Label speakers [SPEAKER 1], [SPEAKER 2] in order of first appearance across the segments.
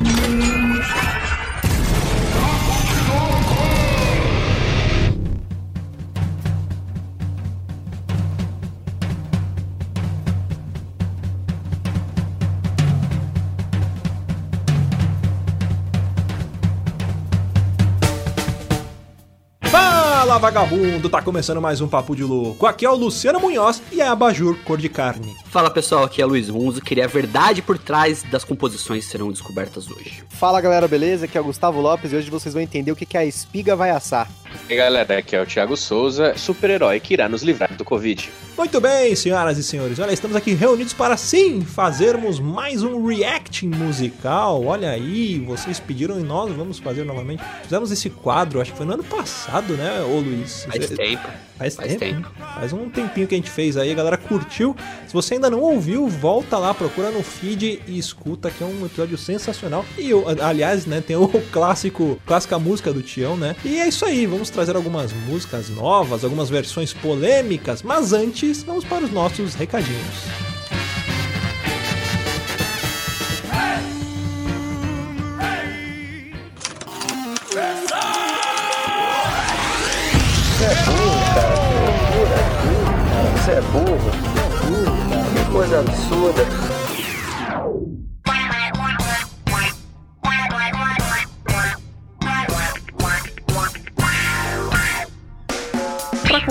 [SPEAKER 1] Mm-hmm. Fala vagabundo, tá começando mais um Papo de Louco. Aqui é o Luciano Munhoz e é a Bajur Cor de Carne.
[SPEAKER 2] Fala pessoal, aqui é Luiz Runzo, queria a verdade por trás das composições que serão descobertas hoje.
[SPEAKER 3] Fala galera, beleza? Aqui é o Gustavo Lopes e hoje vocês vão entender o que que a espiga vai assar.
[SPEAKER 4] E aí galera, aqui é o Thiago Souza, super-herói que irá nos livrar do Covid.
[SPEAKER 1] Muito bem, senhoras e senhores, olha, estamos aqui reunidos para sim fazermos mais um reacting musical. Olha aí, vocês pediram e nós vamos fazer novamente. Fizemos esse quadro, acho que foi no ano passado, né, ô Luiz?
[SPEAKER 2] Faz tempo.
[SPEAKER 1] Faz,
[SPEAKER 2] Faz
[SPEAKER 1] tempo.
[SPEAKER 2] tempo.
[SPEAKER 1] né? Faz um tempinho que a gente fez aí, a galera curtiu. Se você ainda não ouviu, volta lá, procura no feed e escuta, que é um episódio sensacional. E, eu, aliás, né, tem o clássico, clássica música do Tião, né? E é isso aí, vamos trazer algumas músicas novas, algumas versões polêmicas, mas antes, vamos para os nossos recadinhos.
[SPEAKER 5] Você é burro. Que coisa absurda.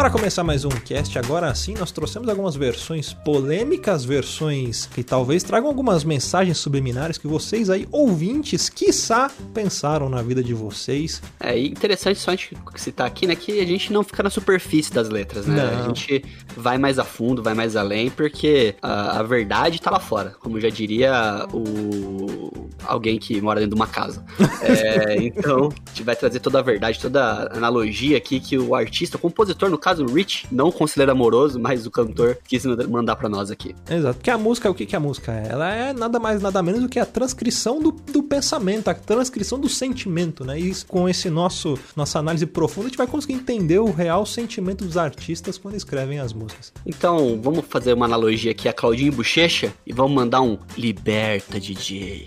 [SPEAKER 1] Para começar mais um cast, agora sim nós trouxemos algumas versões polêmicas, versões que talvez tragam algumas mensagens subliminares que vocês aí, ouvintes, quiçá, pensaram na vida de vocês.
[SPEAKER 2] É e interessante só a gente citar aqui, né, que a gente não fica na superfície das letras, né?
[SPEAKER 1] Não.
[SPEAKER 2] A gente vai mais a fundo, vai mais além, porque a, a verdade tá lá fora, como já diria o alguém que mora dentro de uma casa. É, então, a gente vai trazer toda a verdade, toda a analogia aqui que o artista, o compositor, no caso o Rich, não o conselheiro amoroso, mas o cantor quis mandar pra nós aqui.
[SPEAKER 1] Exato, porque a música, o que que é a música? é? Ela é nada mais, nada menos do que a transcrição do, do pensamento, a transcrição do sentimento, né? E com esse nosso nossa análise profunda, a gente vai conseguir entender o real sentimento dos artistas quando escrevem as músicas.
[SPEAKER 2] Então, vamos fazer uma analogia aqui a Claudinho Bochecha e vamos mandar um Liberta DJ.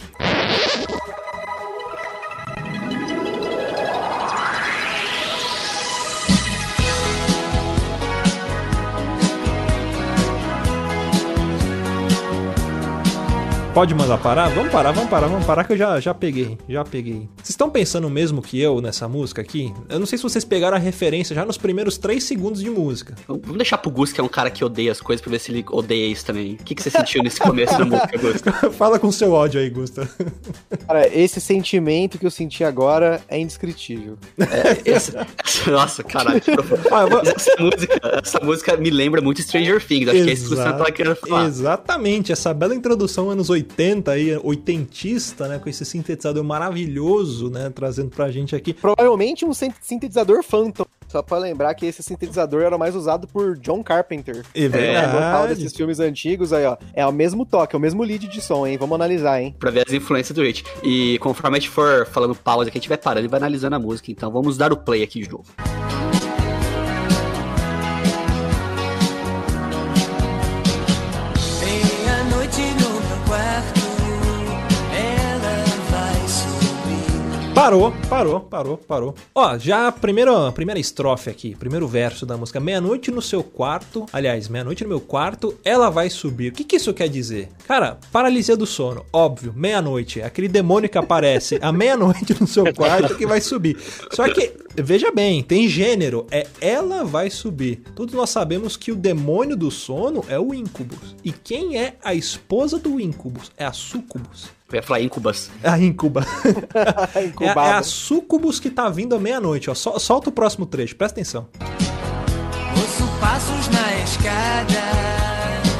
[SPEAKER 1] Pode mandar parar? Vamos parar, vamos parar, vamos parar que eu já, já peguei, já peguei. Vocês estão pensando mesmo que eu nessa música aqui? Eu não sei se vocês pegaram a referência já nos primeiros 3 segundos de música.
[SPEAKER 2] Vamos deixar pro Gus, que é um cara que odeia as coisas, pra ver se ele odeia isso também. O que, que você sentiu nesse começo da música, Gus?
[SPEAKER 1] Fala com seu ódio aí, Gusta.
[SPEAKER 3] Cara, esse sentimento que eu senti agora é indescritível.
[SPEAKER 2] É, essa- essa- nossa, caralho.
[SPEAKER 1] Ah,
[SPEAKER 2] essa música, essa música me lembra muito Stranger Things. Acho que é isso que Luciano tava querendo falar.
[SPEAKER 1] Exatamente, essa bela introdução anos 80 aí, oitentista, né, com esse sintetizador maravilhoso, né, trazendo pra gente aqui.
[SPEAKER 3] Provavelmente um sin- sintetizador Phantom. Só pra lembrar que esse sintetizador era mais usado por John Carpenter.
[SPEAKER 1] É
[SPEAKER 3] É, tal
[SPEAKER 1] verdade.
[SPEAKER 3] desses filmes antigos aí, ó. É o mesmo toque, é o mesmo lead de som, hein? Vamos analisar, hein?
[SPEAKER 2] Pra ver as influências do Rich. E conforme a gente for falando pausa aqui, a gente vai parando e vai analisando a música. Então vamos dar o play aqui de novo.
[SPEAKER 6] Meia-noite
[SPEAKER 1] Parou, parou, parou, parou. Ó, já a primeira, a primeira estrofe aqui, primeiro verso da música. Meia-noite no seu quarto, aliás, meia-noite no meu quarto, ela vai subir. O que, que isso quer dizer? Cara, paralisia do sono, óbvio, meia-noite. Aquele demônio que aparece à meia-noite no seu quarto que vai subir. Só que, veja bem, tem gênero, é ela vai subir. Todos nós sabemos que o demônio do sono é o Incubus. E quem é a esposa do Incubus? É a Sucubus.
[SPEAKER 2] Eu ia falar incubas.
[SPEAKER 1] É a Incuba. É, é
[SPEAKER 3] Incubado.
[SPEAKER 1] a Sucubus que tá vindo à meia-noite, ó. Sol- solta o próximo trecho, presta atenção.
[SPEAKER 6] Ouço passos na escada,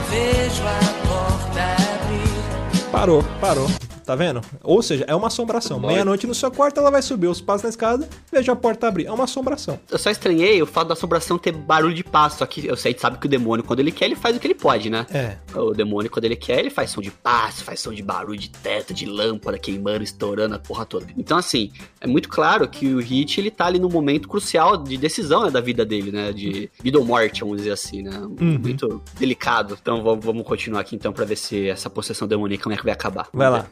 [SPEAKER 6] vejo a porta abrir.
[SPEAKER 1] Parou, parou. Tá vendo? Ou seja, é uma assombração. Meia-noite no seu quarto, ela vai subir os passos na escada, veja a porta abrir. É uma assombração.
[SPEAKER 2] Eu só estranhei o fato da assombração ter barulho de passo. Só que eu sei, sabe que o demônio, quando ele quer, ele faz o que ele pode, né?
[SPEAKER 1] É.
[SPEAKER 2] O demônio, quando ele quer, ele faz som de passo, faz som de barulho de teto, de lâmpada queimando, estourando a porra toda. Então, assim, é muito claro que o Hit, ele tá ali num momento crucial de decisão né, da vida dele, né? De vida ou morte, vamos dizer assim, né? Muito delicado. Então, vamos, continuar aqui, então, pra ver se essa possessão demoníaca, como é que vai acabar.
[SPEAKER 1] Vai lá.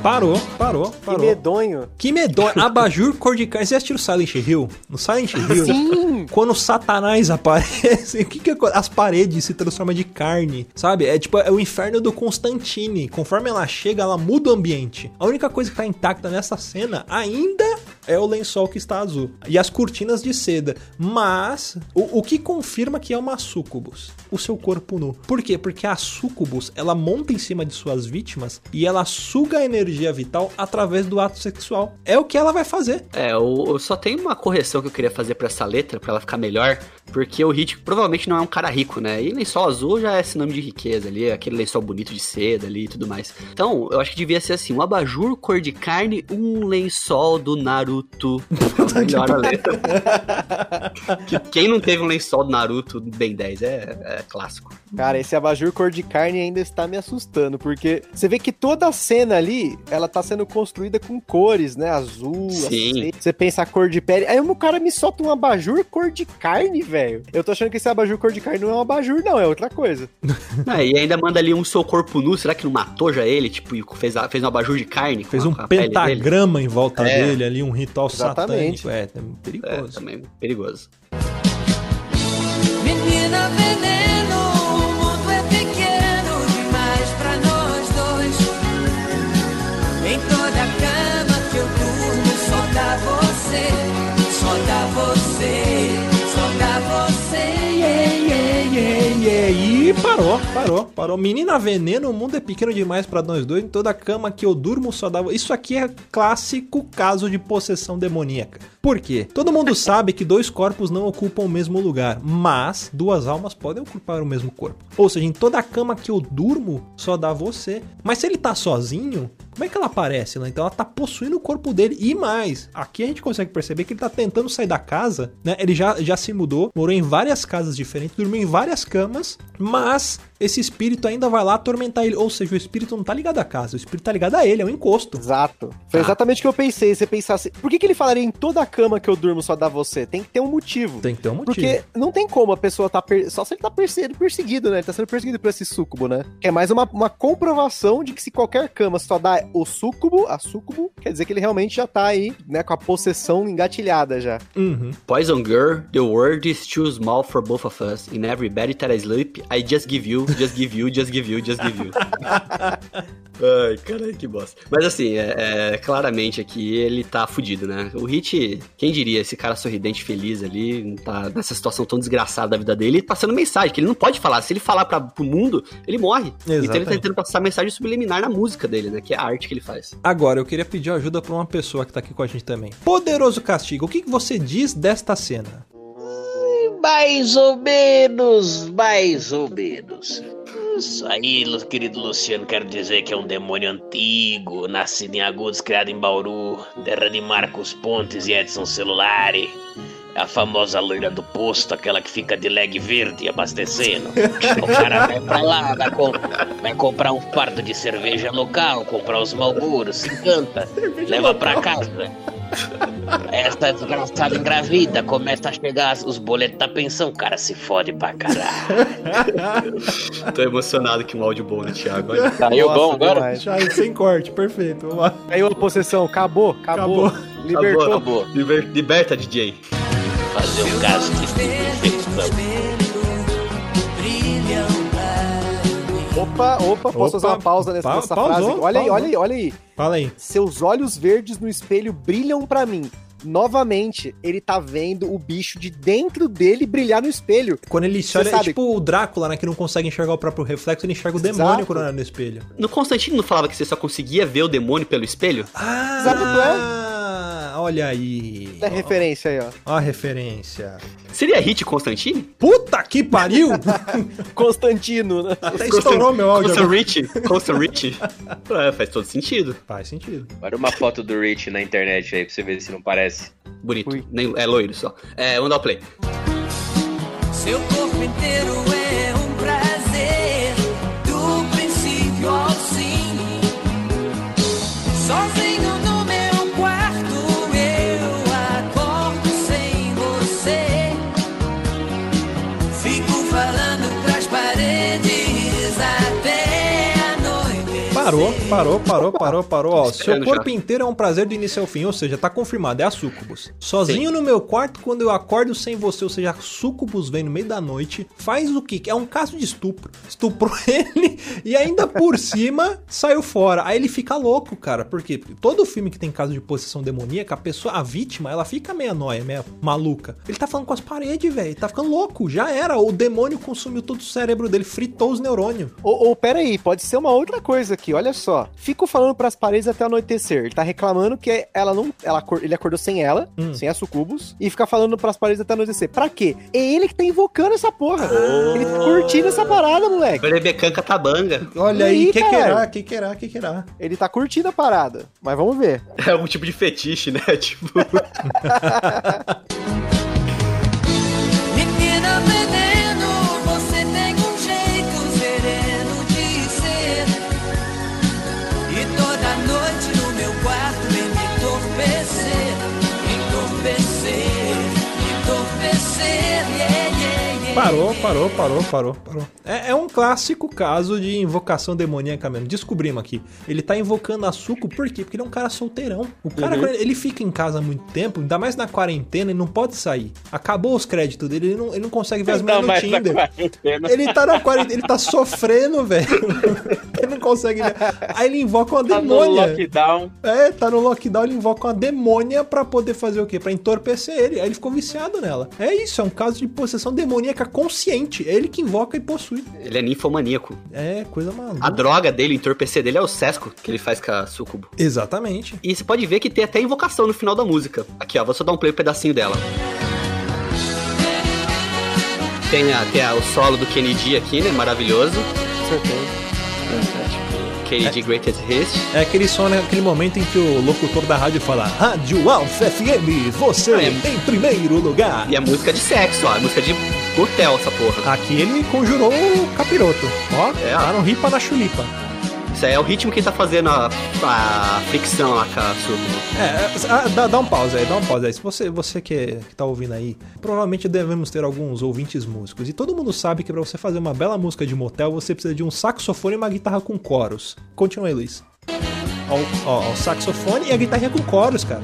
[SPEAKER 6] Nu.
[SPEAKER 1] Parou, parou,
[SPEAKER 3] Que
[SPEAKER 1] parou.
[SPEAKER 3] medonho.
[SPEAKER 1] Que medonho. Abajur cor de carne. Você assistiu Silent Hill? No Silent Hill,
[SPEAKER 3] Sim.
[SPEAKER 1] quando Satanás aparece, o que que as paredes se transformam de carne, sabe? É tipo, é o inferno do Constantine. Conforme ela chega, ela muda o ambiente. A única coisa que tá intacta nessa cena ainda é o lençol que está azul. E as cortinas de seda. Mas, o, o que confirma que é uma sucubus? O seu corpo nu. Por quê? Porque a sucubus, ela monta em cima de suas vítimas e ela suga a energia vital através do ato sexual. É o que ela vai fazer.
[SPEAKER 2] É, eu, eu só tenho uma correção que eu queria fazer pra essa letra, pra ela ficar melhor, porque o Hit provavelmente não é um cara rico, né? E lençol azul já é sinônimo de riqueza ali, aquele lençol bonito de seda ali e tudo mais. Então, eu acho que devia ser assim, um abajur cor de carne, um lençol do Naruto. Naruto melhor a letra. Que- Quem não teve um lençol do Naruto bem 10 é, é clássico.
[SPEAKER 3] Cara, esse abajur cor de carne ainda está me assustando, porque você vê que toda a cena ali, ela tá sendo construída com cores, né? Azul,
[SPEAKER 2] Sim.
[SPEAKER 3] assim. Você pensa a cor de pele. Aí o cara me solta um abajur cor de carne, velho. Eu tô achando que esse abajur cor de carne não é um abajur, não, é outra coisa.
[SPEAKER 2] É, e ainda manda ali um seu corpo nu, será que não matou já ele? Tipo, e fez, a- fez um abajur de carne?
[SPEAKER 1] Fez um pentagrama em volta
[SPEAKER 2] É.
[SPEAKER 1] dele ali, um ritual
[SPEAKER 3] Exatamente.
[SPEAKER 1] satânico. É, é
[SPEAKER 2] É,
[SPEAKER 1] perigoso.
[SPEAKER 2] também perigoso.
[SPEAKER 6] Menina veneno,
[SPEAKER 1] parou, parou, parou. Menina veneno, o mundo é pequeno demais pra nós dois. Em toda cama que eu durmo só dá. Isso aqui é clássico caso de possessão demoníaca. Por quê? Todo mundo sabe que dois corpos não ocupam o mesmo lugar, mas duas almas podem ocupar o mesmo corpo. Ou seja, em toda cama que eu durmo só dá você. Mas se ele tá sozinho, como é que ela aparece lá? Então ela tá possuindo o corpo dele. E mais, aqui a gente consegue perceber que ele tá tentando sair da casa, né? Ele já, já se mudou, morou em várias casas diferentes, dormiu em várias camas, mas esse espírito ainda vai lá atormentar ele. Ou seja, o espírito não tá ligado à casa, o espírito tá ligado a ele, é um encosto.
[SPEAKER 3] Exato. Foi
[SPEAKER 2] Ah.
[SPEAKER 3] exatamente o que eu pensei. Você pensasse, por que, que ele falaria em toda a cama que eu durmo só dá você? Tem que ter um motivo.
[SPEAKER 1] Tem que ter um motivo.
[SPEAKER 3] Porque não tem como a pessoa tá. per- Só se ele tá perse- perseguido, né? Ele tá sendo perseguido por esse súcubo, né? Que é mais uma, uma comprovação de que se qualquer cama só dá o súcubo, a súcubo, quer dizer que ele realmente já tá aí, né? Com a possessão engatilhada já.
[SPEAKER 1] Uhum.
[SPEAKER 2] Poison Girl, the world is too small for both of us. In every bed that I sleep, I just give you, just give you, just give you, just give you. Ai, caralho, que bosta. Mas assim, é, é, claramente aqui ele tá fudido, né? O Hit, quem diria, esse cara sorridente, feliz ali, tá nessa situação tão desgraçada da vida dele, passando mensagem, que ele não pode falar. Se ele falar pra, pro mundo, ele morre. Então ele tá
[SPEAKER 1] Exatamente.
[SPEAKER 2] tentando passar mensagem subliminar na música dele, né? Que é a arte que ele faz.
[SPEAKER 1] Agora, eu queria pedir ajuda pra uma pessoa que tá aqui com a gente também. Poderoso Castigo, o que, que você diz desta cena?
[SPEAKER 7] Mais ou menos, mais ou menos. Isso aí, querido Luciano, quero dizer que é um demônio antigo, nascido em Agudos, criado em Bauru, terra de Marcos Pontes e Edson Celulari. A famosa loira do posto, aquela que fica de leg verde abastecendo. O cara vai pra lá, vai, com- vai comprar um fardo de cerveja local, comprar os malburos, se encanta, leva pra casa. Essa desgraçada engravida, começa a chegar os boletos da pensão, o cara se fode pra caralho.
[SPEAKER 2] Tô emocionado que um áudio bom, né, Thiago? Olha.
[SPEAKER 4] Caiu
[SPEAKER 3] Nossa,
[SPEAKER 4] bom agora?
[SPEAKER 1] Já sem corte, perfeito. Vamos lá.
[SPEAKER 3] Caiu a possessão, acabou, acabou.
[SPEAKER 1] Acabou.
[SPEAKER 3] Libertou.
[SPEAKER 4] Acabou.
[SPEAKER 2] Liber- Liberta, DJ.
[SPEAKER 7] Fazer um caso de
[SPEAKER 3] Opa, opa, posso
[SPEAKER 1] Opa,
[SPEAKER 3] fazer uma pausa nessa,
[SPEAKER 1] pa-
[SPEAKER 3] nessa
[SPEAKER 1] pausou,
[SPEAKER 3] frase? Olha aí,
[SPEAKER 1] pausou.
[SPEAKER 3] olha aí, olha aí.
[SPEAKER 1] Fala aí.
[SPEAKER 3] Seus olhos verdes no espelho brilham pra mim. Novamente, ele tá vendo o bicho de dentro dele brilhar no espelho.
[SPEAKER 1] Quando ele
[SPEAKER 3] Você
[SPEAKER 1] olha, é
[SPEAKER 3] sabe-
[SPEAKER 1] tipo o Drácula, né, que não consegue enxergar o próprio reflexo, ele enxerga o
[SPEAKER 3] Exato.
[SPEAKER 1] demônio quando olha no espelho.
[SPEAKER 2] No Constantino não falava que você só conseguia ver o demônio pelo espelho?
[SPEAKER 1] Ah, Olha aí.
[SPEAKER 3] É referência aí, ó.
[SPEAKER 1] Ó a referência.
[SPEAKER 2] Seria hit Constantine?
[SPEAKER 1] Puta que pariu!
[SPEAKER 3] Constantino, né?
[SPEAKER 1] Até estourou meu áudio.
[SPEAKER 2] Constant. Rich? Constant Rich? É, faz todo sentido.
[SPEAKER 1] Faz sentido.
[SPEAKER 4] Olha uma foto do Rich na internet aí pra você ver se não parece.
[SPEAKER 2] Bonito.
[SPEAKER 3] Ui.
[SPEAKER 2] Nem, é loiro só. É, vamos dar o play.
[SPEAKER 6] Seu corpo inteiro é um
[SPEAKER 1] Parou, parou, parou, parou, parou. Ó, seu corpo
[SPEAKER 2] já.
[SPEAKER 1] inteiro é um prazer do início ao fim, ou seja, tá confirmado, é a Sucubus. Sozinho no meu quarto, quando eu acordo sem você, ou seja, a Sucubus vem no meio da noite, faz o quê? É um caso de estupro. Estuprou ele e ainda por cima saiu fora. Aí ele fica louco, cara, porque todo filme que tem caso de possessão demoníaca, a pessoa, a vítima, ela fica meia nóia, meia maluca. Ele tá falando com as paredes, velho, tá ficando louco, já era. O demônio consumiu todo o cérebro dele, fritou os neurônios.
[SPEAKER 3] Ou, ou pera aí, pode ser uma outra coisa aqui, olha só. Fico falando pras paredes até anoitecer. Ele tá reclamando que ela não. Ela, ele acordou sem ela,
[SPEAKER 1] Hum.
[SPEAKER 3] sem a sucubus, e fica falando pras paredes até anoitecer. Pra quê? É ele que tá invocando essa porra. Ele tá curtindo essa parada, moleque.
[SPEAKER 2] Berebecan Catabanga.
[SPEAKER 1] Olha
[SPEAKER 3] E
[SPEAKER 1] aí,
[SPEAKER 3] aí,
[SPEAKER 1] que querá, que querá, que querá.
[SPEAKER 3] Ele tá curtindo a parada. Mas vamos ver.
[SPEAKER 2] É algum tipo de fetiche, né? Tipo.
[SPEAKER 1] Parou, parou, parou, parou, parou. É, é um clássico caso de invocação demoníaca mesmo. Descobrimos aqui. Ele tá invocando a Suco por quê? Porque ele é um cara solteirão. O cara, quando ele, fica em casa há muito tempo, ainda mais na quarentena, ele não pode sair. Acabou os créditos dele, ele não, ele não consegue ver as mulheres no Tinder. Ele tá na quarentena, ele tá sofrendo, velho. ele não consegue ver. Aí ele invoca uma
[SPEAKER 4] Tá no
[SPEAKER 1] demônia.
[SPEAKER 4] lockdown.
[SPEAKER 1] É, tá no lockdown, ele invoca uma demônia pra poder fazer o quê? Pra entorpecer ele. Aí ele ficou viciado nela. É isso, é um caso de possessão demoníaca consciente. É ele que invoca e possui.
[SPEAKER 2] Ele é ninfomaníaco.
[SPEAKER 1] É, coisa maluca.
[SPEAKER 2] A droga dele, o entorpecer dele é o sesco que ele faz com a sucubo.
[SPEAKER 1] Exatamente.
[SPEAKER 2] E você pode ver que tem até invocação no final da música. Aqui, ó, vou só dar um play um pedacinho dela. Tem, a, tem a- o solo do Kennedy aqui, né? Maravilhoso. Kennedy Greatest Hits.
[SPEAKER 1] É aquele som, né, aquele momento em que o locutor da rádio fala Rádio Alfa FM, você
[SPEAKER 2] Ah, é.
[SPEAKER 1] em primeiro lugar.
[SPEAKER 2] E a música de sexo, ó. A música de hotel, essa porra.
[SPEAKER 1] Aqui ele conjurou o capiroto. Ó,
[SPEAKER 2] É,
[SPEAKER 1] tá no ripa na chulipa.
[SPEAKER 2] Isso aí é o ritmo que tá fazendo a, a fricção lá com a sucubo.
[SPEAKER 1] É, dá, dá um pause aí, dá um pause aí. Se você, você que, que tá ouvindo aí, provavelmente devemos ter alguns ouvintes músicos. E todo mundo sabe que pra você fazer uma bela música de motel, você precisa de um saxofone e uma guitarra com coros. Continua aí, Luiz. Ó, ó, ó, o saxofone e a guitarrinha com coros, cara.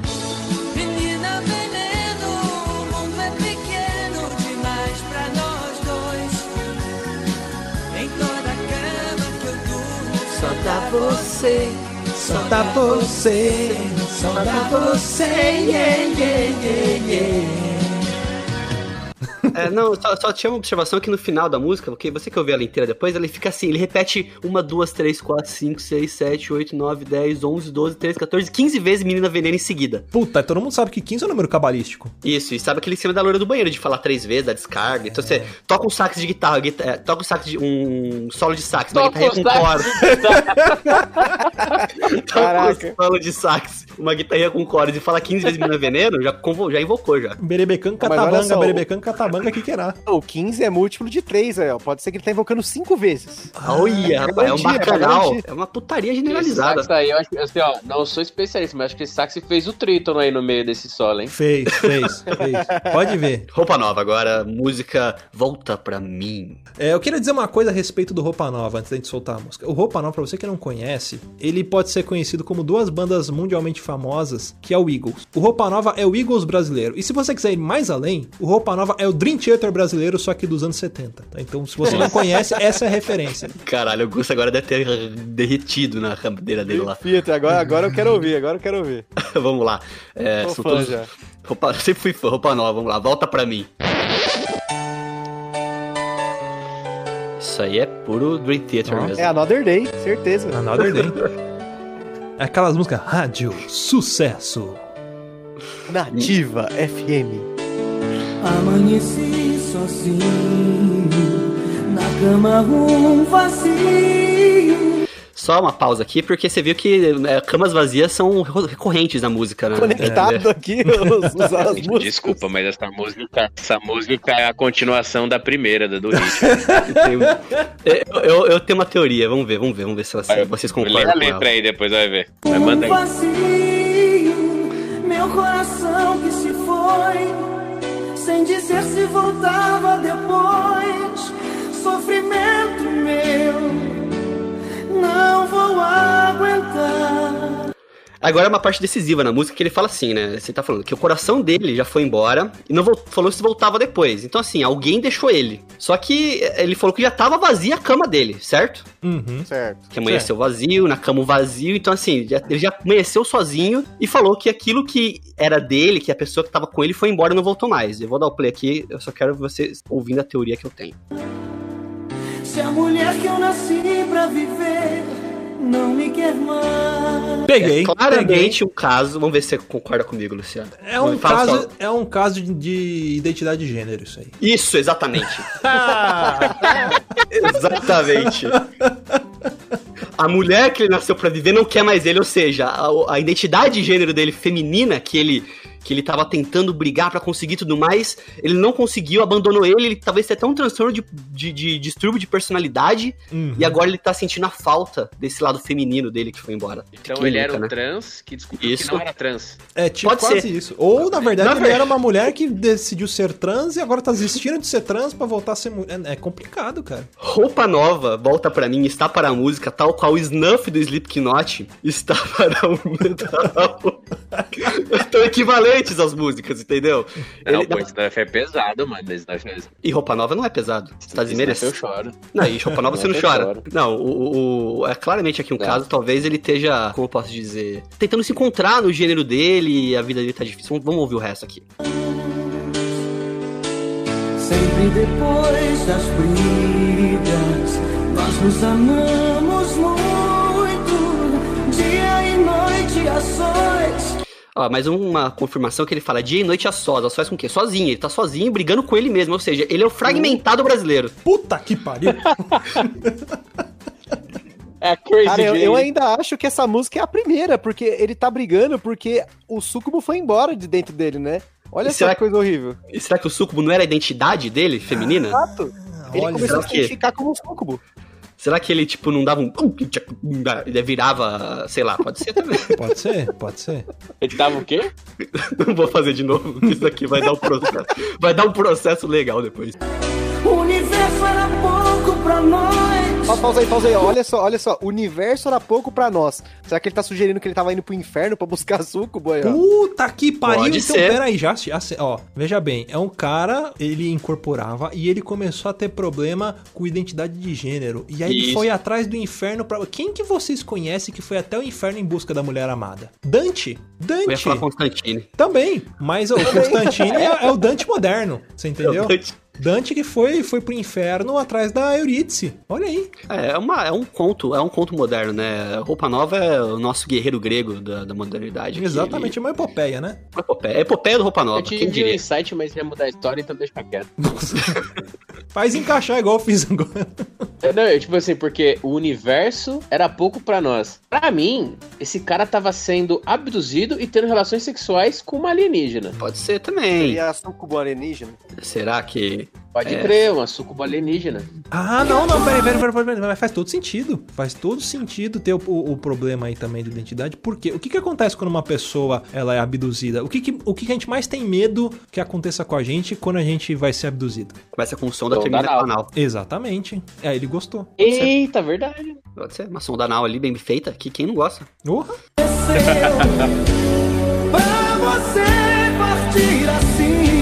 [SPEAKER 6] Dá você.
[SPEAKER 1] Só dá você, só dá você, yeah, yeah, yeah, yeah.
[SPEAKER 2] É, não, só, só tinha uma observação que no final da música, porque você que ouviu ela inteira depois, ele fica assim, ele repete uma, duas, três, quatro, cinco, seis, sete, oito, nove, dez, onze, doze, treze, 14, 15 vezes Menina Veneno em seguida.
[SPEAKER 1] Puta, todo mundo sabe que 15 é um número cabalístico.
[SPEAKER 2] Isso, e sabe aquele esquema da loira do banheiro, de falar três vezes, da descarga. Então você toca um sax de guitarra, guita- é, toca um sax de. um solo de sax, uma guitarrinha com coro. toca
[SPEAKER 3] Caraca.
[SPEAKER 2] um solo de sax, uma guitarrinha com coro e fala 15 vezes Menina Veneno, já, convo- já invocou já.
[SPEAKER 1] Berebecan catabanga, berebecan catabanga, música que querá.
[SPEAKER 3] O 15 é múltiplo de 3, aí, ó. Pode ser que ele tá invocando 5 vezes.
[SPEAKER 2] Olha, rapaz, é um
[SPEAKER 3] é
[SPEAKER 2] bacanal. É uma putaria generalizada.
[SPEAKER 4] aí, eu acho que, assim, ó, não sou especialista, mas acho que esse sax fez o trítono aí no meio desse solo, hein?
[SPEAKER 1] Fez, fez, fez. Pode ver.
[SPEAKER 2] Roupa nova, agora música Volta Pra Mim.
[SPEAKER 1] É, eu queria dizer uma coisa a respeito do Roupa Nova, antes da gente soltar a música. O Roupa Nova, pra você que não conhece, ele pode ser conhecido como duas bandas mundialmente famosas, que é o Eagles. O Roupa Nova é o Eagles brasileiro. E se você quiser ir mais além, o Roupa Nova é o Dream Theater brasileiro, só que dos anos 70. tá? Então, se você não conhece, essa é a referência.
[SPEAKER 2] Caralho, o Gusto agora deve ter derretido na cadeira dele lá.
[SPEAKER 3] Fiat, agora, agora eu quero ouvir, agora eu quero ouvir.
[SPEAKER 2] vamos lá. É, são
[SPEAKER 3] fã
[SPEAKER 2] todos-
[SPEAKER 3] já.
[SPEAKER 2] Roupa, sempre fui fã, roupa nova, vamos lá, volta pra mim. Isso aí é puro Dream Theater
[SPEAKER 1] Nossa.
[SPEAKER 2] mesmo.
[SPEAKER 3] É Another Day, certeza.
[SPEAKER 1] Another Day. É aquelas músicas rádio, sucesso.
[SPEAKER 3] Nativa FM.
[SPEAKER 6] Amanheci sozinho, na cama um vazio.
[SPEAKER 2] Só uma pausa aqui, porque você viu que é, camas vazias são recorrentes na música, né?
[SPEAKER 3] Conectado aqui, os, os, as músicas.
[SPEAKER 4] Desculpa, mas essa música, essa música é a continuação da primeira, da do hit.
[SPEAKER 2] Tem- eu, eu- eu tenho uma teoria, vamos ver, vamos ver, vamos ver se você- vocês
[SPEAKER 4] Lê
[SPEAKER 2] concordam
[SPEAKER 4] a
[SPEAKER 2] com ela.
[SPEAKER 4] letra aí, depois vai ver. Vai
[SPEAKER 6] Um
[SPEAKER 4] manda aí.
[SPEAKER 6] vazio, meu coração que se foi, sem dizer se voltava depois. Sofrimento meu, não vou aguentar.
[SPEAKER 2] Agora é uma parte decisiva na música que ele fala assim, né? Você tá falando que o coração dele já foi embora e não vol- falou se voltava depois. Então, assim, alguém deixou ele. Só que ele falou que já tava vazia a cama dele, certo?
[SPEAKER 1] Uhum.
[SPEAKER 3] Certo.
[SPEAKER 2] Que amanheceu vazio, na cama vazio. Então, assim, já- ele já amanheceu sozinho e falou que aquilo que era dele, que a pessoa que tava com ele foi embora e não voltou mais. Eu vou dar o play aqui, eu só quero vocês ouvindo a teoria que eu tenho.
[SPEAKER 6] Se a mulher que eu nasci pra viver não me quer mais.
[SPEAKER 1] Peguei.
[SPEAKER 2] é
[SPEAKER 1] peguei.
[SPEAKER 2] claramente um caso. Vamos ver se você concorda comigo, Luciano.
[SPEAKER 1] É um,
[SPEAKER 2] Fala
[SPEAKER 1] caso,
[SPEAKER 2] só.
[SPEAKER 1] é um caso de, de identidade de gênero, isso aí.
[SPEAKER 2] Isso, exatamente. exatamente. A mulher que ele nasceu pra viver não quer mais ele, ou seja, a, a identidade de gênero dele feminina, que ele que ele tava tentando brigar pra conseguir tudo mais, ele não conseguiu, abandonou ele, ele talvez tenha até um transtorno de, de, de distúrbio de personalidade,
[SPEAKER 1] Uhum.
[SPEAKER 2] e agora ele tá sentindo a falta desse lado feminino dele que foi embora.
[SPEAKER 4] Então
[SPEAKER 2] Química,
[SPEAKER 4] ele era um
[SPEAKER 2] né?
[SPEAKER 4] trans que descobriu
[SPEAKER 2] Isso.
[SPEAKER 4] que não era trans.
[SPEAKER 1] É tipo
[SPEAKER 2] Pode
[SPEAKER 1] quase
[SPEAKER 2] ser.
[SPEAKER 1] isso. Ou, na verdade,
[SPEAKER 2] Na
[SPEAKER 1] ele
[SPEAKER 2] ver-
[SPEAKER 1] era uma mulher que decidiu ser trans e agora tá desistindo de ser trans pra voltar a ser mulher. É complicado, cara.
[SPEAKER 2] Roupa nova, volta pra mim, está para a música, tal qual o Snuff do Slipknot está para o metal. Estão equivalentes às músicas, entendeu?
[SPEAKER 4] Não,
[SPEAKER 2] Ele-
[SPEAKER 4] pô, Snuff é pesado, mano. Snuff é...
[SPEAKER 2] E roupa nova não é pesado. Você tá
[SPEAKER 4] Snuff eu
[SPEAKER 2] desmerecendo.
[SPEAKER 4] choro.
[SPEAKER 2] Não, e roupa nova você não chora.
[SPEAKER 4] choro.
[SPEAKER 2] Não, o, o- o- é claramente aqui um
[SPEAKER 4] Não.
[SPEAKER 2] caso, talvez ele esteja, como eu posso dizer, tentando se encontrar no gênero dele e a vida dele tá difícil. Vamos, vamos ouvir o resto aqui.
[SPEAKER 6] Sempre depois das brigas, nós nos amamos muito, dia e noite a sós.
[SPEAKER 2] Ó, mais uma confirmação que ele fala dia e noite a sós. A sós com o quê? Sozinho. Ele tá sozinho brigando com ele mesmo. Ou seja, ele é o fragmentado brasileiro.
[SPEAKER 1] Puta que pariu.
[SPEAKER 4] É Crazy
[SPEAKER 3] Cara, eu, eu ainda acho que essa música é a primeira, porque ele tá brigando porque o Sucubo foi embora de dentro dele, né? Olha
[SPEAKER 2] E
[SPEAKER 3] que coisa horrível.
[SPEAKER 2] E será que o sucubo não era a identidade dele, feminina?
[SPEAKER 3] Exato. Ele
[SPEAKER 1] Olha,
[SPEAKER 3] começou a se
[SPEAKER 2] que-
[SPEAKER 3] identificar como um Sucubo.
[SPEAKER 2] Será que ele, tipo, não dava um. Ele virava, sei lá, pode ser também.
[SPEAKER 1] Pode ser, pode ser.
[SPEAKER 4] Ele tava o quê?
[SPEAKER 2] Não vou fazer de novo, porque isso aqui vai dar um processo. Vai dar um processo legal depois.
[SPEAKER 6] O universo era pouco pra nós.
[SPEAKER 3] Ó, pausa aí, pausa aí. Olha só, olha só. O universo era pouco pra nós. Será que ele tá sugerindo que ele tava indo pro inferno pra buscar Sucubo aí, ó?
[SPEAKER 1] Puta que pariu.
[SPEAKER 2] Pode
[SPEAKER 1] então,
[SPEAKER 2] ser.
[SPEAKER 1] peraí, já, já. Ó, veja bem. É um cara, ele incorporava e ele começou a ter problema com identidade de gênero. E aí ele
[SPEAKER 2] Isso.
[SPEAKER 1] foi atrás do inferno pra. Quem que vocês conhecem que foi até o inferno em busca da mulher amada? Dante.
[SPEAKER 2] Eu ia
[SPEAKER 1] Dante.
[SPEAKER 2] falar Constantine.
[SPEAKER 1] Também. Mas ó, o Constantine é, é o Dante moderno. Você entendeu? Dante que foi, foi pro inferno atrás da Eurídice. Olha aí.
[SPEAKER 2] É, é, uma, é um conto, é um conto moderno, né? Roupa Nova é o nosso guerreiro grego da, da modernidade.
[SPEAKER 1] Exatamente, é uma epopeia, né?
[SPEAKER 2] Ele- Epopeia. É epopeia do Roupa Nova,
[SPEAKER 4] Eu
[SPEAKER 2] quem
[SPEAKER 4] tive um
[SPEAKER 2] diria?
[SPEAKER 4] insight, mas ia mudar a história, então deixa quieto.
[SPEAKER 1] Faz encaixar igual eu fiz agora.
[SPEAKER 4] É, Não, é tipo assim, porque o universo era pouco pra nós. Pra mim, esse cara tava sendo abduzido e tendo relações sexuais com uma alienígena.
[SPEAKER 2] Pode ser também.
[SPEAKER 3] Seria sucubo alienígena.
[SPEAKER 2] Será que.
[SPEAKER 4] Pode
[SPEAKER 2] É.
[SPEAKER 4] crer, uma sucuba alienígena.
[SPEAKER 1] Ah, não, não, peraí, peraí, peraí, peraí, peraí, mas faz todo sentido. Faz todo sentido ter o, o- o problema aí também de identidade. Por quê? O que que acontece quando uma pessoa ela é abduzida? O que que, o que que a gente mais tem medo que aconteça com a gente quando a gente vai ser abduzido?
[SPEAKER 2] Começa com o som da termina anal.
[SPEAKER 1] Exatamente. É, ele gostou.
[SPEAKER 4] Eita, verdade.
[SPEAKER 2] Pode ser. Uma sonda anal ali bem feita, que quem não gosta?
[SPEAKER 1] Porra.
[SPEAKER 6] Pra você partir assim.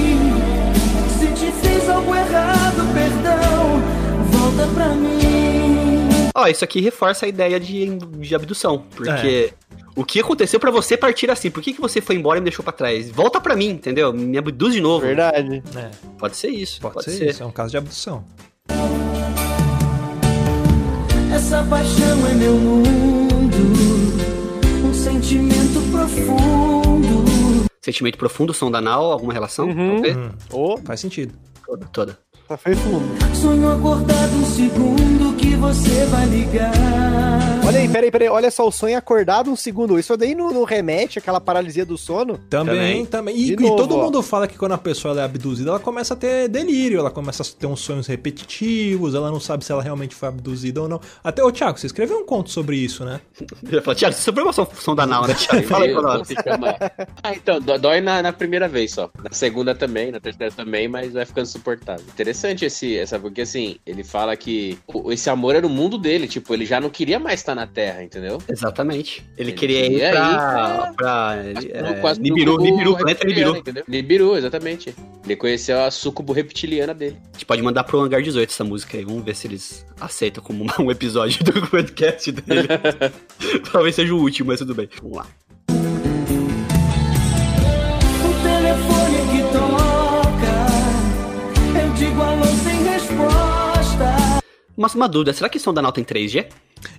[SPEAKER 2] Ó, isso aqui reforça a ideia de, de abdução. Porque o que aconteceu pra você partir assim? Por que, que você foi embora e me deixou pra trás? Volta pra mim, entendeu? Me abduz de novo.
[SPEAKER 3] Verdade.
[SPEAKER 1] É,
[SPEAKER 2] Pode ser isso.
[SPEAKER 1] pode,
[SPEAKER 2] Pode,
[SPEAKER 1] ser,
[SPEAKER 2] ser.
[SPEAKER 1] isso. É um caso de abdução.
[SPEAKER 6] Essa paixão é meu mundo. Um sentimento profundo.
[SPEAKER 2] Sentimento profundo, som da anal, alguma relação?
[SPEAKER 3] Uhum.
[SPEAKER 2] Talvez?
[SPEAKER 1] Hum,
[SPEAKER 3] Ô,
[SPEAKER 1] faz sentido.
[SPEAKER 2] Toda, toda.
[SPEAKER 3] Tá feio fundo.
[SPEAKER 6] Sonho acordado um segundo que você vai ligar.
[SPEAKER 3] Olha aí, peraí, peraí. Olha só, o sonho acordado um segundo. Isso daí não, não remete àquela paralisia do sono?
[SPEAKER 1] Também,
[SPEAKER 2] Também.
[SPEAKER 1] também. E,
[SPEAKER 3] De
[SPEAKER 1] e
[SPEAKER 3] novo,
[SPEAKER 1] todo
[SPEAKER 3] ó.
[SPEAKER 1] mundo fala que quando a pessoa ela é abduzida, ela começa a ter delírio, ela começa a ter uns sonhos repetitivos, ela não sabe se ela realmente foi abduzida ou não. Até, ô Thiago, você escreveu um conto sobre isso, né?
[SPEAKER 2] Eu falo, Thiago, você sofreu uma som, som da anal, né, Thiago? Fala aí pra nós.
[SPEAKER 4] chama. Ah, então, dó- dói na, na primeira vez só. Na segunda também, na terceira também, mas vai ficando suportável. Interessante esse, essa, porque assim, ele fala que esse amor era o mundo dele, tipo, ele já não queria mais estar na Terra, entendeu?
[SPEAKER 2] Exatamente. Ele
[SPEAKER 4] Ele
[SPEAKER 2] queria ir pra.
[SPEAKER 4] ir
[SPEAKER 2] pra
[SPEAKER 4] Pro-
[SPEAKER 2] é,
[SPEAKER 4] quase
[SPEAKER 2] Nibiru, Nibiru, planeta Nibiru.
[SPEAKER 4] entendeu? Nibiru, exatamente. Ele conheceu a sucubo reptiliana dele.
[SPEAKER 2] A gente pode mandar pro Hangar 18 essa música aí. Vamos ver se eles aceitam como um episódio do podcast dele. Talvez seja o último, mas tudo bem. Vamos lá.
[SPEAKER 6] O telefone que toca. Eu digo alô sem resposta.
[SPEAKER 2] Mas uma dúvida, será que som da anal tem 3G?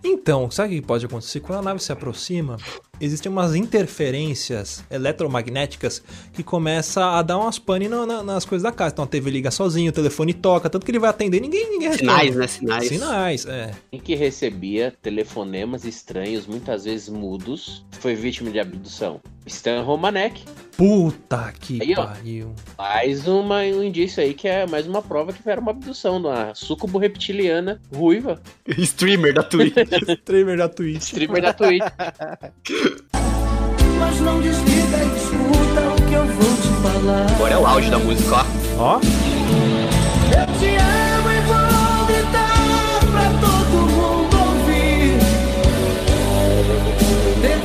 [SPEAKER 1] Então, sabe o que pode acontecer? Quando a nave se aproxima, existem umas interferências eletromagnéticas que começa a dar umas pane na- na- nas coisas da casa. Então a TV liga sozinho, o telefone toca, tanto que ele vai atender e ninguém, ninguém responde.
[SPEAKER 2] Sinais, né? Sinais.
[SPEAKER 1] Sinais, é.
[SPEAKER 4] Em que recebia telefonemas estranhos, muitas vezes mudos, foi vítima de abdução. Stan Romanek.
[SPEAKER 1] Puta que
[SPEAKER 4] Aí, ó.
[SPEAKER 1] pariu.
[SPEAKER 4] Mais uma, um indício aí que é mais uma prova que era uma abdução de uma sucubo reptiliana ruiva.
[SPEAKER 2] Streamer da Twitch.
[SPEAKER 1] Streamer da Twitch.
[SPEAKER 4] Streamer da Twitch.
[SPEAKER 6] Mas não desliga e escuta o que eu vou te falar.
[SPEAKER 2] Agora é o auge da música, ó.
[SPEAKER 1] Ó,
[SPEAKER 6] Eu te amo e vou gritar pra todo mundo ouvir. Ter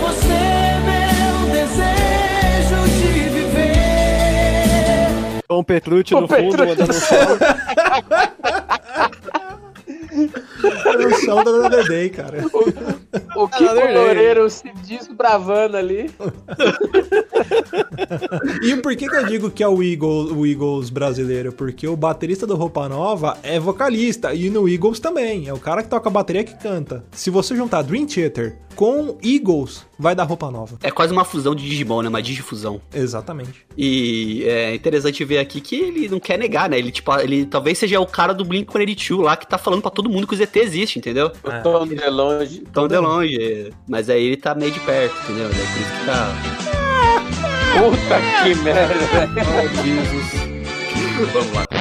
[SPEAKER 3] o Petrucci no fundo, mandando um solo.
[SPEAKER 1] o som da Day, cara.
[SPEAKER 4] O que Loureiro se desbravando ali.
[SPEAKER 1] E por que, que eu digo que é o Eagles, o Eagles brasileiro? Porque o baterista do Roupa Nova é vocalista. E no Eagles também. É o cara que toca a bateria que canta. Se você juntar Dream Theater com Eagles, vai dar Roupa Nova.
[SPEAKER 2] É quase uma fusão de Digimon, né? Uma digifusão.
[SPEAKER 1] Exatamente.
[SPEAKER 2] E é interessante ver aqui que ele não quer negar, né? Ele, tipo, ele talvez seja o cara do Blink-182 lá que tá falando pra todo mundo que o ZT existe, entendeu?
[SPEAKER 1] É.
[SPEAKER 4] Tão de longe.
[SPEAKER 2] Tão de longe. Mas aí ele tá meio de perto, entendeu? É por isso que tá...
[SPEAKER 4] Puta que merda.
[SPEAKER 2] Vamos lá.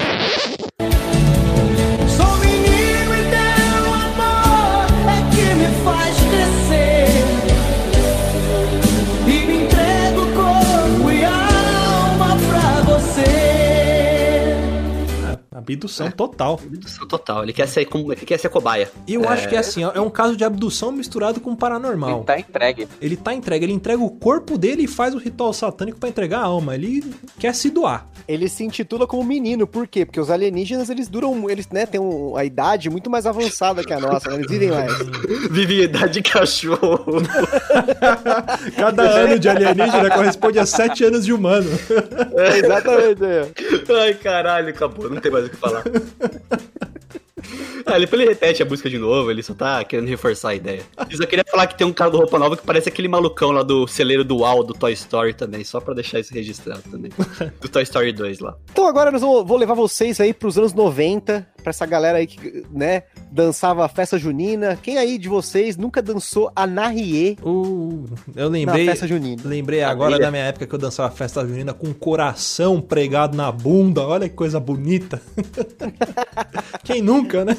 [SPEAKER 1] Abdução total.
[SPEAKER 2] Abdução total. Ele quer ser, como- ele quer ser cobaia.
[SPEAKER 1] E eu acho que é assim, ó, é um caso de abdução misturado com paranormal.
[SPEAKER 4] Ele tá entregue.
[SPEAKER 1] Ele tá entregue, ele entrega o corpo dele e faz o ritual satânico pra entregar a alma. Ele quer se doar.
[SPEAKER 3] Ele se intitula como menino, por quê? Porque os alienígenas, eles duram, eles, né, têm um- a idade muito mais avançada que a nossa, né? eles vivem mais.
[SPEAKER 2] Vive idade de cachorro.
[SPEAKER 1] Cada ano de alienígena corresponde a sete anos de humano.
[SPEAKER 3] É, exatamente. é.
[SPEAKER 2] Ai, caralho, acabou. Não tem mais o que falar. Ah, ele repete a música de novo, ele só tá querendo reforçar a ideia. Eu só queria falar que tem um cara do Roupa Nova que parece aquele malucão lá do celeiro do UAU do Toy Story também, só pra deixar isso registrado também. Do Toy Story 2 lá.
[SPEAKER 3] Então agora nós vamos, vou levar vocês aí pros anos 90, pra essa galera aí que, né, dançava a festa junina. Quem aí de vocês nunca dançou a Narrie
[SPEAKER 1] Uh, eu
[SPEAKER 3] na
[SPEAKER 1] lembrei.
[SPEAKER 3] festa junina?
[SPEAKER 1] Lembrei agora da minha época que eu dançava festa junina com um coração pregado na bunda. Olha que coisa bonita. Quem nunca, né?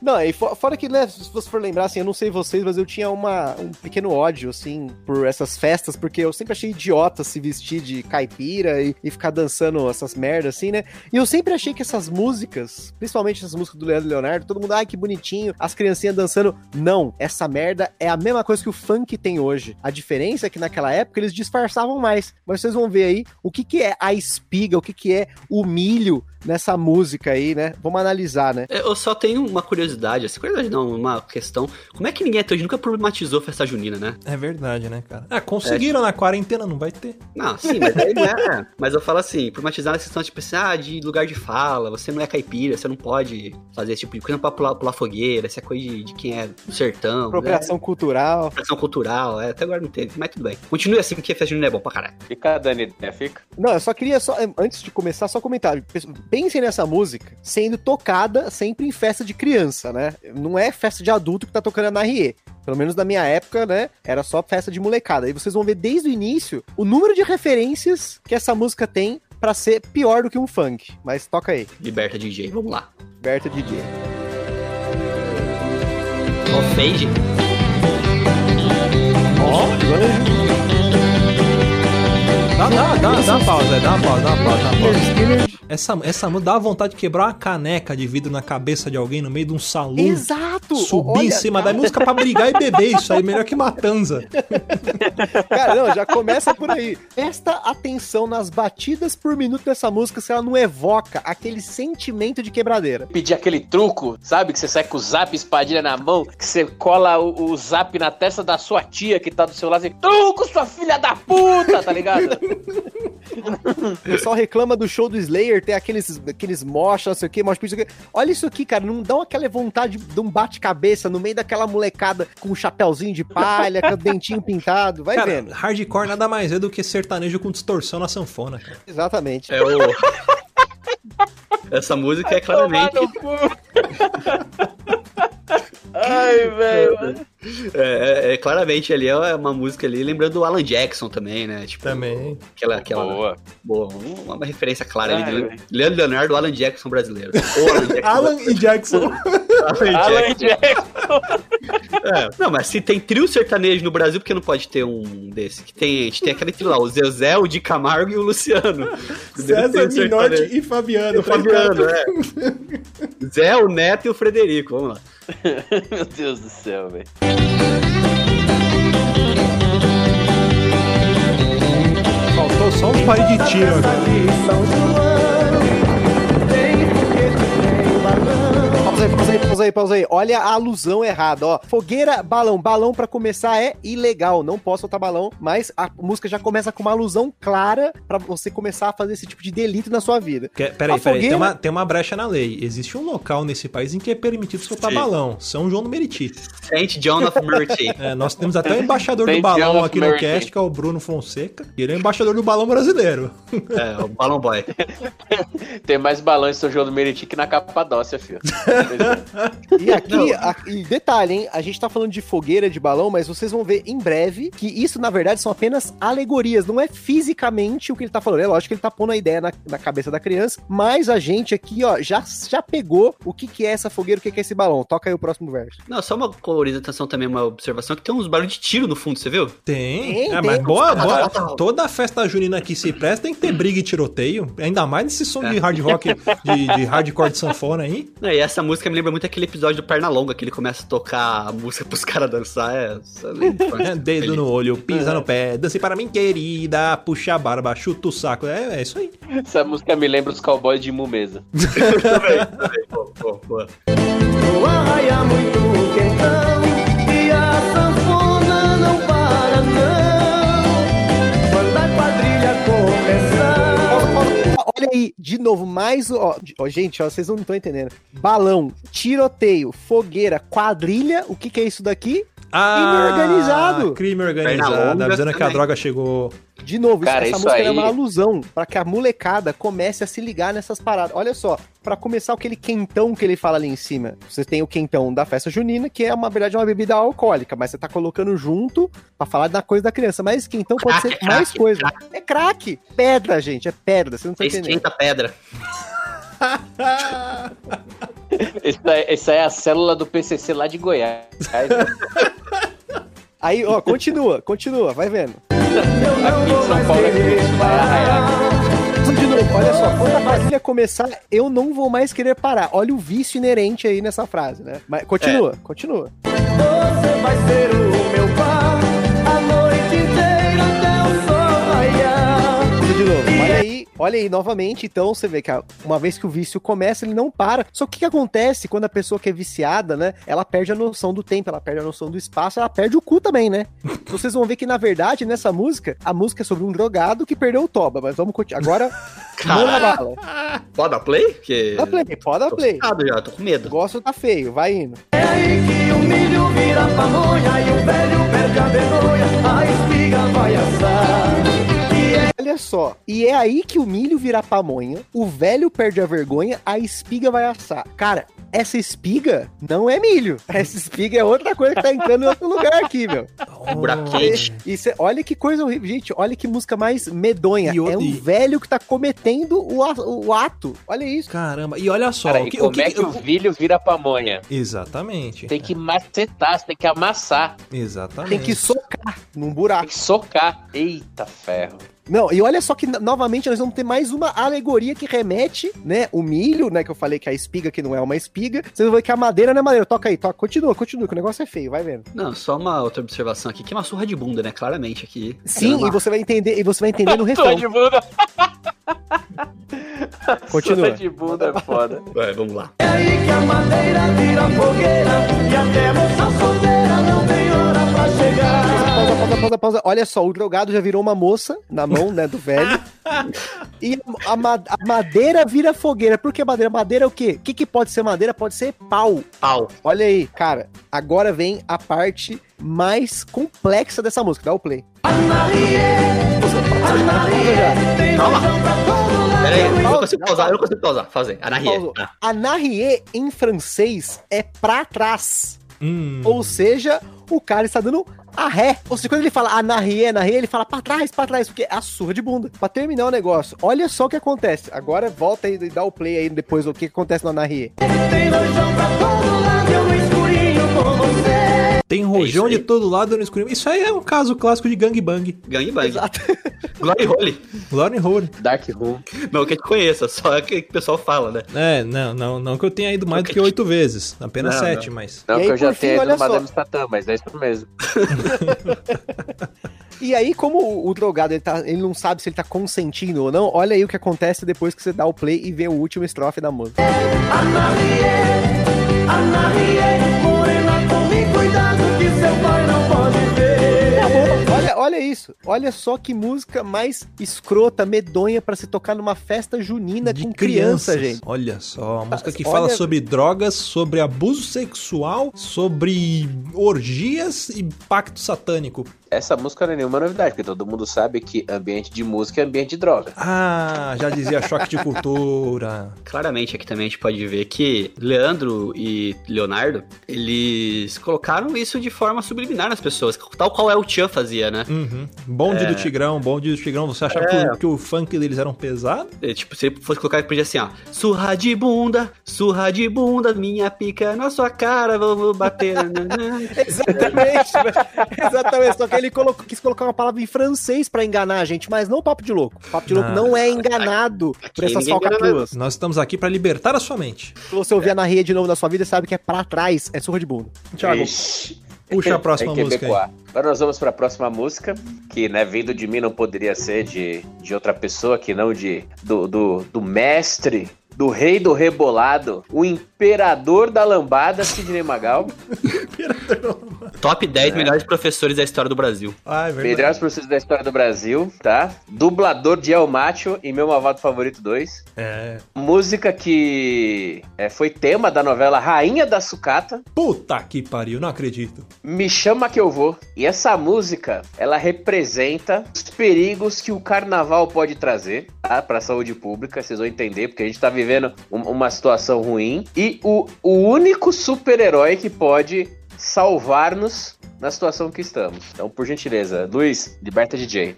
[SPEAKER 3] Não, e fo- fora que, né, se você for lembrar, assim, eu não sei vocês, mas eu tinha uma, um pequeno ódio, assim, por essas festas, porque eu sempre achei idiota se vestir de caipira e, e ficar dançando essas merdas, assim, né? E eu sempre achei que essas músicas, principalmente essas músicas do Leandro e Leonardo, todo mundo, ai, que bonitinho, as criancinhas dançando. Não, essa merda é a mesma coisa que o funk tem hoje. A diferença é que naquela época eles disfarçavam mais. Mas vocês vão ver aí o que, que é a espiga, o que, que é o milho nessa música aí, né? Vamos analisar, né?
[SPEAKER 2] Eu só tenho uma curiosidade, assim, curiosidade não, uma questão. Como é que ninguém até hoje nunca problematizou festa junina, né?
[SPEAKER 1] É verdade, né, cara? Ah, conseguiram na quarentena, não vai ter.
[SPEAKER 2] Não, sim, mas aí não é. Mas eu falo assim, problematizar na questão, tipo assim, ah, de lugar de fala, você não é caipira, você não pode fazer esse tipo de coisa, não pode pular, pular fogueira, é coisa de, de quem é do sertão.
[SPEAKER 3] Apropriação cultural.
[SPEAKER 2] Né? Apropriação cultural, é, até agora não teve, mas tudo bem. Continue assim, porque festa junina é bom pra caralho.
[SPEAKER 4] Fica dando ideia, fica.
[SPEAKER 3] Não, eu só queria só, antes de começar, só comentar. Pensem nessa música sendo tocada sempre em festa de criança, né? Não é festa de adulto que tá tocando na RE. Pelo menos na minha época, né? Era só festa de molecada. E vocês vão ver desde o início o número de referências que essa música tem pra ser pior do que um funk. Mas toca aí,
[SPEAKER 2] Liberta DJ, vamos lá.
[SPEAKER 3] Berta DJ.
[SPEAKER 2] Ó, fade.
[SPEAKER 1] Dá, dá, dá, dá uma pausa, é, dá uma pausa, dá uma pausa, dá uma pausa. Essa, essa música dá vontade de quebrar uma caneca de vidro na cabeça de alguém no meio de um salão.
[SPEAKER 3] Exato!
[SPEAKER 1] Subir
[SPEAKER 3] Olha,
[SPEAKER 1] em cima da música pra brigar e beber isso aí, melhor que matanza.
[SPEAKER 3] Cara, não, já começa por aí. Presta atenção nas batidas por minuto dessa música se ela não evoca aquele sentimento de quebradeira.
[SPEAKER 4] Pedir aquele truco, sabe? Que você sai com o zap espadilha na mão, que você cola o, o zap na testa da sua tia que tá do seu lado e truco, sua filha da puta, tá ligado?
[SPEAKER 3] O pessoal reclama do show do Slayer, tem aqueles, aqueles mocha, não sei o que, mocha não sei o quê. Olha isso aqui, cara, não dá aquela vontade de um bate-cabeça no meio daquela molecada com um chapéuzinho de palha, com o dentinho pintado, vai
[SPEAKER 1] Cara,
[SPEAKER 3] vendo.
[SPEAKER 1] hardcore nada mais é do que sertanejo com distorção na sanfona, cara.
[SPEAKER 3] Exatamente.
[SPEAKER 2] É o. Essa música é claramente.
[SPEAKER 4] Ai, velho.
[SPEAKER 2] É, é- é claramente ali é uma música ali, lembrando do Alan Jackson também, né? Tipo,
[SPEAKER 1] Também.
[SPEAKER 2] Aquela, aquela
[SPEAKER 4] Boa.
[SPEAKER 2] boa, uma, uma referência clara ali.
[SPEAKER 4] Ai, velho.
[SPEAKER 2] Leandro Leonardo, Alan Jackson brasileiro. Alan Jackson.
[SPEAKER 1] Alan e Jackson.
[SPEAKER 2] Alan
[SPEAKER 4] Alan
[SPEAKER 2] Jackson.
[SPEAKER 4] Jackson.
[SPEAKER 2] É, Não, mas se tem trio sertanejo no Brasil, por que não pode ter um desse? Que tem, a gente tem aquele trio lá, o Zezé, o Di Camargo e o Luciano.
[SPEAKER 1] César Minotti e Fabiano.
[SPEAKER 2] O Fabiano, é. Zé, o Neto e o Frederico, vamos lá.
[SPEAKER 4] Meu Deus do céu, velho.
[SPEAKER 1] Faltou só um pare de tiro agora.
[SPEAKER 3] Pausa aí, pausa aí, pausa aí, pausa aí. Olha a alusão errada, ó. Fogueira, balão. Balão pra começar é ilegal. Não posso soltar balão, mas a música já começa com uma alusão clara pra você começar a fazer esse tipo de delito na sua vida.
[SPEAKER 1] Que- Peraí,
[SPEAKER 3] A
[SPEAKER 1] peraí, tem
[SPEAKER 3] fogueira-
[SPEAKER 1] uma, tem uma brecha na lei. Existe um local nesse país em que é permitido soltar
[SPEAKER 2] Sim.
[SPEAKER 1] balão. São João do Meriti.
[SPEAKER 2] Saint John of Mercy.
[SPEAKER 1] É, nós temos até o embaixador do balão aqui no cast, que é o Bruno Fonseca. E ele é o embaixador do balão brasileiro.
[SPEAKER 2] É, o Balão Boy.
[SPEAKER 4] Tem mais balanço no São João do Meriti que na Capadócia, filho.
[SPEAKER 3] E aqui, a- e detalhe, hein? A gente tá falando de fogueira, de balão, mas vocês vão ver em breve que isso, na verdade, são apenas alegorias. Não é fisicamente o que ele tá falando. É lógico que ele tá pondo a ideia na, na cabeça da criança, mas a gente aqui, ó, já, já pegou o que, que é essa fogueira, o que, que é esse balão. Toca aí o próximo verso.
[SPEAKER 2] Não, só uma colorização também, uma observação, que tem uns barulhos de tiro no fundo, você viu?
[SPEAKER 1] Tem.
[SPEAKER 3] Tem,
[SPEAKER 1] é,
[SPEAKER 3] tem.
[SPEAKER 1] mas boa,
[SPEAKER 2] Tá,
[SPEAKER 1] boa.
[SPEAKER 2] tá, tá.
[SPEAKER 1] Toda festa junina que se presta tem que ter briga e tiroteio. Ainda mais nesse som de hard rock, de, de hardcore de sanfona aí.
[SPEAKER 2] Não, e essa música me lembra muito aquele episódio do Pernalonga, que ele começa a tocar a música pros caras dançar. É, essa
[SPEAKER 1] É, dedo no olho, pisa no pé, dance para mim, querida, puxa a barba, chuta o saco. É, é isso aí.
[SPEAKER 4] Essa música me lembra os cowboys de Mumesa.
[SPEAKER 2] também, também, pô, pô, pô.
[SPEAKER 6] O arraia muito quentão
[SPEAKER 3] aí, de novo, mais. Ó, ó, gente, ó, vocês não estão entendendo. Balão, tiroteio, fogueira, quadrilha. O que, que é isso daqui?
[SPEAKER 1] Ah,
[SPEAKER 3] organizado.
[SPEAKER 1] Crime organizado, avisando que a
[SPEAKER 2] também.
[SPEAKER 1] droga chegou.
[SPEAKER 3] De novo,
[SPEAKER 4] Cara,
[SPEAKER 3] essa
[SPEAKER 4] isso
[SPEAKER 3] música é
[SPEAKER 4] aí-
[SPEAKER 3] uma alusão pra que a molecada comece a se ligar nessas paradas. Olha só, pra começar aquele quentão que ele fala ali em cima. Você tem o quentão da festa junina, que é, uma, na verdade, uma bebida alcoólica, mas você tá colocando junto pra falar da coisa da criança. Mas quentão pode
[SPEAKER 2] Crack,
[SPEAKER 3] ser
[SPEAKER 2] é
[SPEAKER 3] mais
[SPEAKER 2] crack,
[SPEAKER 3] coisa. É crack. Pedra, gente, é pedra. Você não tá entendendo.
[SPEAKER 2] esquenta a pedra.
[SPEAKER 4] Essa é, essa é a célula do PCC lá de Goiás.
[SPEAKER 3] Aí, ó, continua, continua, vai vendo.
[SPEAKER 4] Aqui em São Paulo é que isso vai arraiar.
[SPEAKER 3] De novo, olha só, quando a quadrilha começar, eu não vou mais querer parar. Olha o vício inerente aí nessa frase, né? Mas continua, continua.
[SPEAKER 6] Você vai ser o meu par a noite inteira até o sol raiar.
[SPEAKER 3] Tudo de novo. Olha aí, novamente. Então você vê que uma vez que o vício começa, ele não para. Só que o que acontece quando a pessoa que é viciada, né? Ela perde a noção do tempo, ela perde a noção do espaço, ela perde o cu também, né? Então vocês vão ver que na verdade nessa música, a música é sobre um drogado que perdeu o toba. Mas vamos continuar. Agora, manda bala.
[SPEAKER 2] Pode dar play? Porque...
[SPEAKER 3] Dá play, pode dar
[SPEAKER 2] Tô
[SPEAKER 3] play.
[SPEAKER 2] já, tô com medo.
[SPEAKER 3] O negócio tá feio, vai indo.
[SPEAKER 6] É aí que o milho vira pamonha e o velho perde a vergonha, a espiga vai assar.
[SPEAKER 3] Olha só, e é aí que o milho vira pamonha, o velho perde a vergonha, a espiga vai assar. Cara, essa espiga não é milho. Essa espiga é outra coisa que tá entrando em outro lugar aqui, meu.
[SPEAKER 2] Buraco quente.
[SPEAKER 3] E cê- olha que coisa horrível, gente. Olha que música mais medonha.
[SPEAKER 1] E o-
[SPEAKER 3] é um
[SPEAKER 1] e-
[SPEAKER 3] velho que tá cometendo o, o ato. Olha isso.
[SPEAKER 1] Caramba, e olha só.
[SPEAKER 4] Cara,
[SPEAKER 1] o
[SPEAKER 4] e
[SPEAKER 1] que,
[SPEAKER 4] como
[SPEAKER 1] o que,
[SPEAKER 4] é que o vilho vira pamonha?
[SPEAKER 1] Exatamente.
[SPEAKER 4] Tem que macetar, você tem que amassar,
[SPEAKER 1] Exatamente.
[SPEAKER 3] Tem que socar num
[SPEAKER 4] tem
[SPEAKER 3] buraco.
[SPEAKER 4] que socar. Eita ferro.
[SPEAKER 3] Não, e olha só que no- novamente nós vamos ter mais uma alegoria que remete, né? O milho, né? Que eu falei que a espiga que não é uma espiga. Vocês vão ver que a madeira não é madeira. Toca aí, toca. Continua, continua, que o negócio é feio, vai vendo.
[SPEAKER 2] Não, só uma outra observação aqui, que é uma surra de bunda, né? Claramente aqui.
[SPEAKER 3] Sim,
[SPEAKER 2] Uma-
[SPEAKER 3] e você vai entender, e você vai entender no refrão.
[SPEAKER 4] de bunda.
[SPEAKER 3] Continua.
[SPEAKER 4] Tô de bunda é foda.
[SPEAKER 2] Vai, vamos lá.
[SPEAKER 6] É aí que a madeira vira fogueira e até moça solteira não tem hora pra chegar.
[SPEAKER 3] Pausa, pausa, pausa, pausa. Olha só, o drogado já virou uma moça na mão, né, do velho. E a, ma- a madeira vira fogueira. Por que madeira? Madeira é o quê? O que, que pode ser madeira? Pode ser pau.
[SPEAKER 2] Pau.
[SPEAKER 3] Olha aí, cara. Agora vem a parte mais complexa dessa música. Dá o play.
[SPEAKER 2] Calma. Pera aí, eu não consigo pausar,
[SPEAKER 3] pausa.
[SPEAKER 2] eu não consigo pausar. Fazer.
[SPEAKER 3] Pausou.
[SPEAKER 2] Ah,
[SPEAKER 3] Anarrier em francês é pra trás.
[SPEAKER 1] Hum.
[SPEAKER 3] Ou seja, o cara está dando a ré. Ou seja, quando ele fala anarrier, anarrier, ele fala pra trás, pra trás, porque é a surra de bunda. Pra terminar o negócio, olha só o que acontece. Agora volta e dá o play aí depois o que acontece no anarrier.
[SPEAKER 6] Tem
[SPEAKER 1] Tem rojão
[SPEAKER 2] É
[SPEAKER 1] de
[SPEAKER 2] aí.
[SPEAKER 1] todo lado no escuro. Isso aí é um caso clássico de gangbang.
[SPEAKER 2] gangbang.
[SPEAKER 3] Exato.
[SPEAKER 2] Glory Hole.
[SPEAKER 1] Glory Hole.
[SPEAKER 4] Dark Room.
[SPEAKER 2] Não que a gente conheça, só que o pessoal fala, né?
[SPEAKER 1] É, não, não, não que eu tenha ido mais do que oito vezes. Apenas sete, mas.
[SPEAKER 4] Não,
[SPEAKER 3] E
[SPEAKER 4] que
[SPEAKER 3] aí,
[SPEAKER 4] eu já
[SPEAKER 3] olha
[SPEAKER 4] ido
[SPEAKER 3] só.
[SPEAKER 4] Madame Satã, mas é isso mesmo.
[SPEAKER 3] E aí, como o, o drogado ele, tá, ele não sabe se ele tá consentindo ou não, olha aí o que acontece depois que você dá o play e vê o último estrofe da música.
[SPEAKER 6] Morena, tome cuidado que seu pai não pode ver.
[SPEAKER 3] Acabou. Olha, olha isso. Olha só que música mais escrota, medonha pra se tocar numa festa junina
[SPEAKER 1] De
[SPEAKER 3] com criança,
[SPEAKER 1] crianças.
[SPEAKER 3] gente.
[SPEAKER 1] Olha só, uma música que
[SPEAKER 3] Olha-
[SPEAKER 1] fala sobre drogas, sobre abuso sexual, sobre orgias e pacto satânico.
[SPEAKER 4] Essa música não é nenhuma novidade, porque todo mundo sabe que ambiente de música é ambiente de droga.
[SPEAKER 1] Ah, já dizia choque de cultura.
[SPEAKER 2] Claramente aqui também a gente pode ver que Leandro e Leonardo, eles colocaram isso de forma subliminar nas pessoas, tal qual é o Tchan fazia, né?
[SPEAKER 1] Uhum. Bonde do Tigrão, bonde do Tigrão. Você achava que, o, que o funk deles era um pesado?
[SPEAKER 2] É, Tipo, se ele fosse colocar, ele podia assim, ó. Surra de bunda, surra de bunda, minha pica na sua cara, vamos bater.
[SPEAKER 3] Exatamente, exatamente. Só que ele colocou- quis colocar uma palavra em francês pra enganar a gente, mas não papo de louco. Papo de louco
[SPEAKER 1] Não.
[SPEAKER 3] não é enganado por essas falcatruas.
[SPEAKER 1] Nós estamos aqui pra libertar a sua mente.
[SPEAKER 3] Se você ouvir a narria de novo na sua vida, sabe que é pra trás, é surra de bunda.
[SPEAKER 1] Thiago,
[SPEAKER 4] Ixi.
[SPEAKER 1] puxa a próxima
[SPEAKER 4] É
[SPEAKER 1] música aí.
[SPEAKER 4] Agora nós vamos para a próxima música, que, né, vindo de mim não poderia ser de, de outra pessoa, que não de do, do, do mestre do rei do rebolado, o imperador da lambada, Sidney Magal.
[SPEAKER 2] Top 10 melhores professores da história do Brasil.
[SPEAKER 1] Ai, verdade.
[SPEAKER 4] Melhores professores da história do Brasil, tá? Dublador de El Macho e meu malvado favorito 2.
[SPEAKER 1] É.
[SPEAKER 4] Música que é, foi tema da novela Rainha da Sucata.
[SPEAKER 1] Puta que pariu, não acredito.
[SPEAKER 4] Me chama que eu vou. E essa música, ela representa os perigos que o carnaval pode trazer, tá? Pra saúde pública, vocês vão entender, porque a gente tá vivendo um- uma situação ruim. E o, o único super-herói que pode salvar-nos na situação que estamos. Então, por gentileza, Luiz, liberta DJ.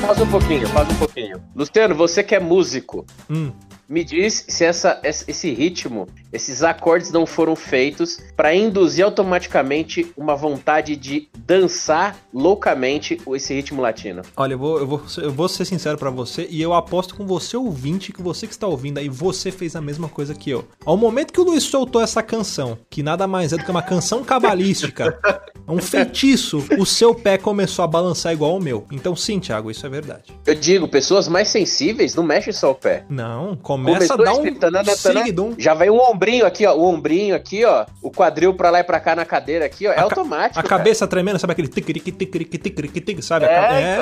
[SPEAKER 4] Faz um pouquinho, faz um pouquinho. Luciano, você que é músico,
[SPEAKER 1] Hum.
[SPEAKER 4] Me diz se essa, esse ritmo, esses acordes não foram feitos para induzir automaticamente uma vontade de dançar loucamente esse ritmo latino.
[SPEAKER 1] Olha, eu vou, eu vou, eu vou ser sincero pra você e eu aposto com você, ouvinte, que você que está ouvindo aí, você fez a mesma coisa que eu. Ao momento que o Luiz soltou essa canção, que nada mais é do que uma canção cabalística, um feitiço, o seu pé começou a balançar igual o meu. Então sim, Thiago, isso é verdade.
[SPEAKER 4] Eu digo, pessoas mais sensíveis não mexem só o pé.
[SPEAKER 1] Não, começa a dar um
[SPEAKER 4] tanana, tanana,
[SPEAKER 1] seguidum.
[SPEAKER 4] Já vai um ombrinho aqui, ó. O ombrinho aqui, ó. O quadril pra lá e pra cá na cadeira aqui, ó. É
[SPEAKER 1] A
[SPEAKER 4] automático.
[SPEAKER 1] A
[SPEAKER 4] cara.
[SPEAKER 1] cabeça tremendo, sabe aquele ticarique, ticarique, ticarique, tic, sabe?
[SPEAKER 4] É,
[SPEAKER 1] ca- é.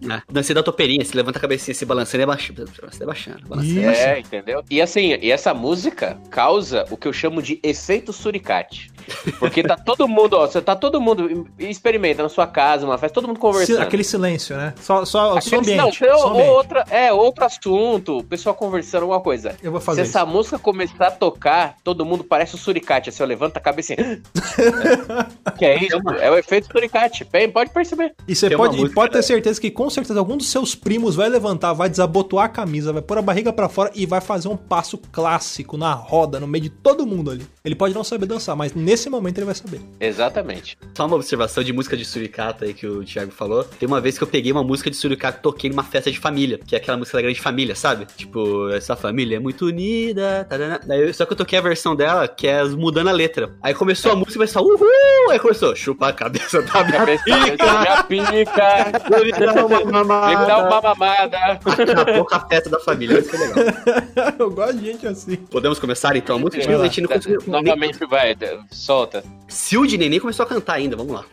[SPEAKER 4] então.
[SPEAKER 2] É, dancei da topeirinha, se levanta a cabecinha se balançando e abaixando. Se abaixando, balançando.
[SPEAKER 1] Isso.
[SPEAKER 4] É, entendeu? E assim, e essa música causa o que eu chamo de efeito suricate. Porque tá todo mundo, ó, você tá todo mundo experimenta na sua casa, uma festa, todo mundo conversando.
[SPEAKER 1] aquele silêncio, né? Só, só, só ambiente.
[SPEAKER 4] Não,
[SPEAKER 1] só
[SPEAKER 4] ou-
[SPEAKER 1] ambiente.
[SPEAKER 4] outra, é, outro assunto, o pessoal conversando alguma coisa.
[SPEAKER 1] Eu vou
[SPEAKER 4] Se
[SPEAKER 1] fazer
[SPEAKER 4] essa
[SPEAKER 1] isso.
[SPEAKER 4] música começar a tocar, todo mundo parece o suricate, assim, ó, levanta a cabeça assim. que é isso? É o efeito suricate. Bem, Pode perceber.
[SPEAKER 1] E você pode, e
[SPEAKER 2] música-
[SPEAKER 1] pode ter certeza que com certeza algum dos seus primos vai levantar, vai desabotoar a camisa, vai pôr a barriga pra fora e vai fazer um passo clássico na roda, no meio de todo mundo ali. Ele pode não saber dançar, mas nesse momento ele vai saber.
[SPEAKER 4] Exatamente.
[SPEAKER 2] Só uma observação de música de suricata aí que o Thiago falou. Tem uma vez que eu peguei uma música de suricata e toquei numa festa de família, que é aquela música da grande família, sabe? Tipo, essa família é muito unida. tarana. Daí, só que eu toquei a versão dela, que é mudando a letra. Aí começou a música e começou, uhul! Aí começou, chupa a cabeça da minha
[SPEAKER 4] Cabeça
[SPEAKER 2] pica.
[SPEAKER 4] minha pica.
[SPEAKER 2] Me dar uma
[SPEAKER 4] Vem me dar uma
[SPEAKER 2] mamada.
[SPEAKER 4] mamada.
[SPEAKER 2] Acabou com a festa da família, isso foi legal.
[SPEAKER 1] Eu gosto de gente assim.
[SPEAKER 2] Podemos começar então a música? A gente não conseguiu-
[SPEAKER 4] Novamente, vai, solta.
[SPEAKER 2] Silde nem começou a cantar ainda, vamos lá.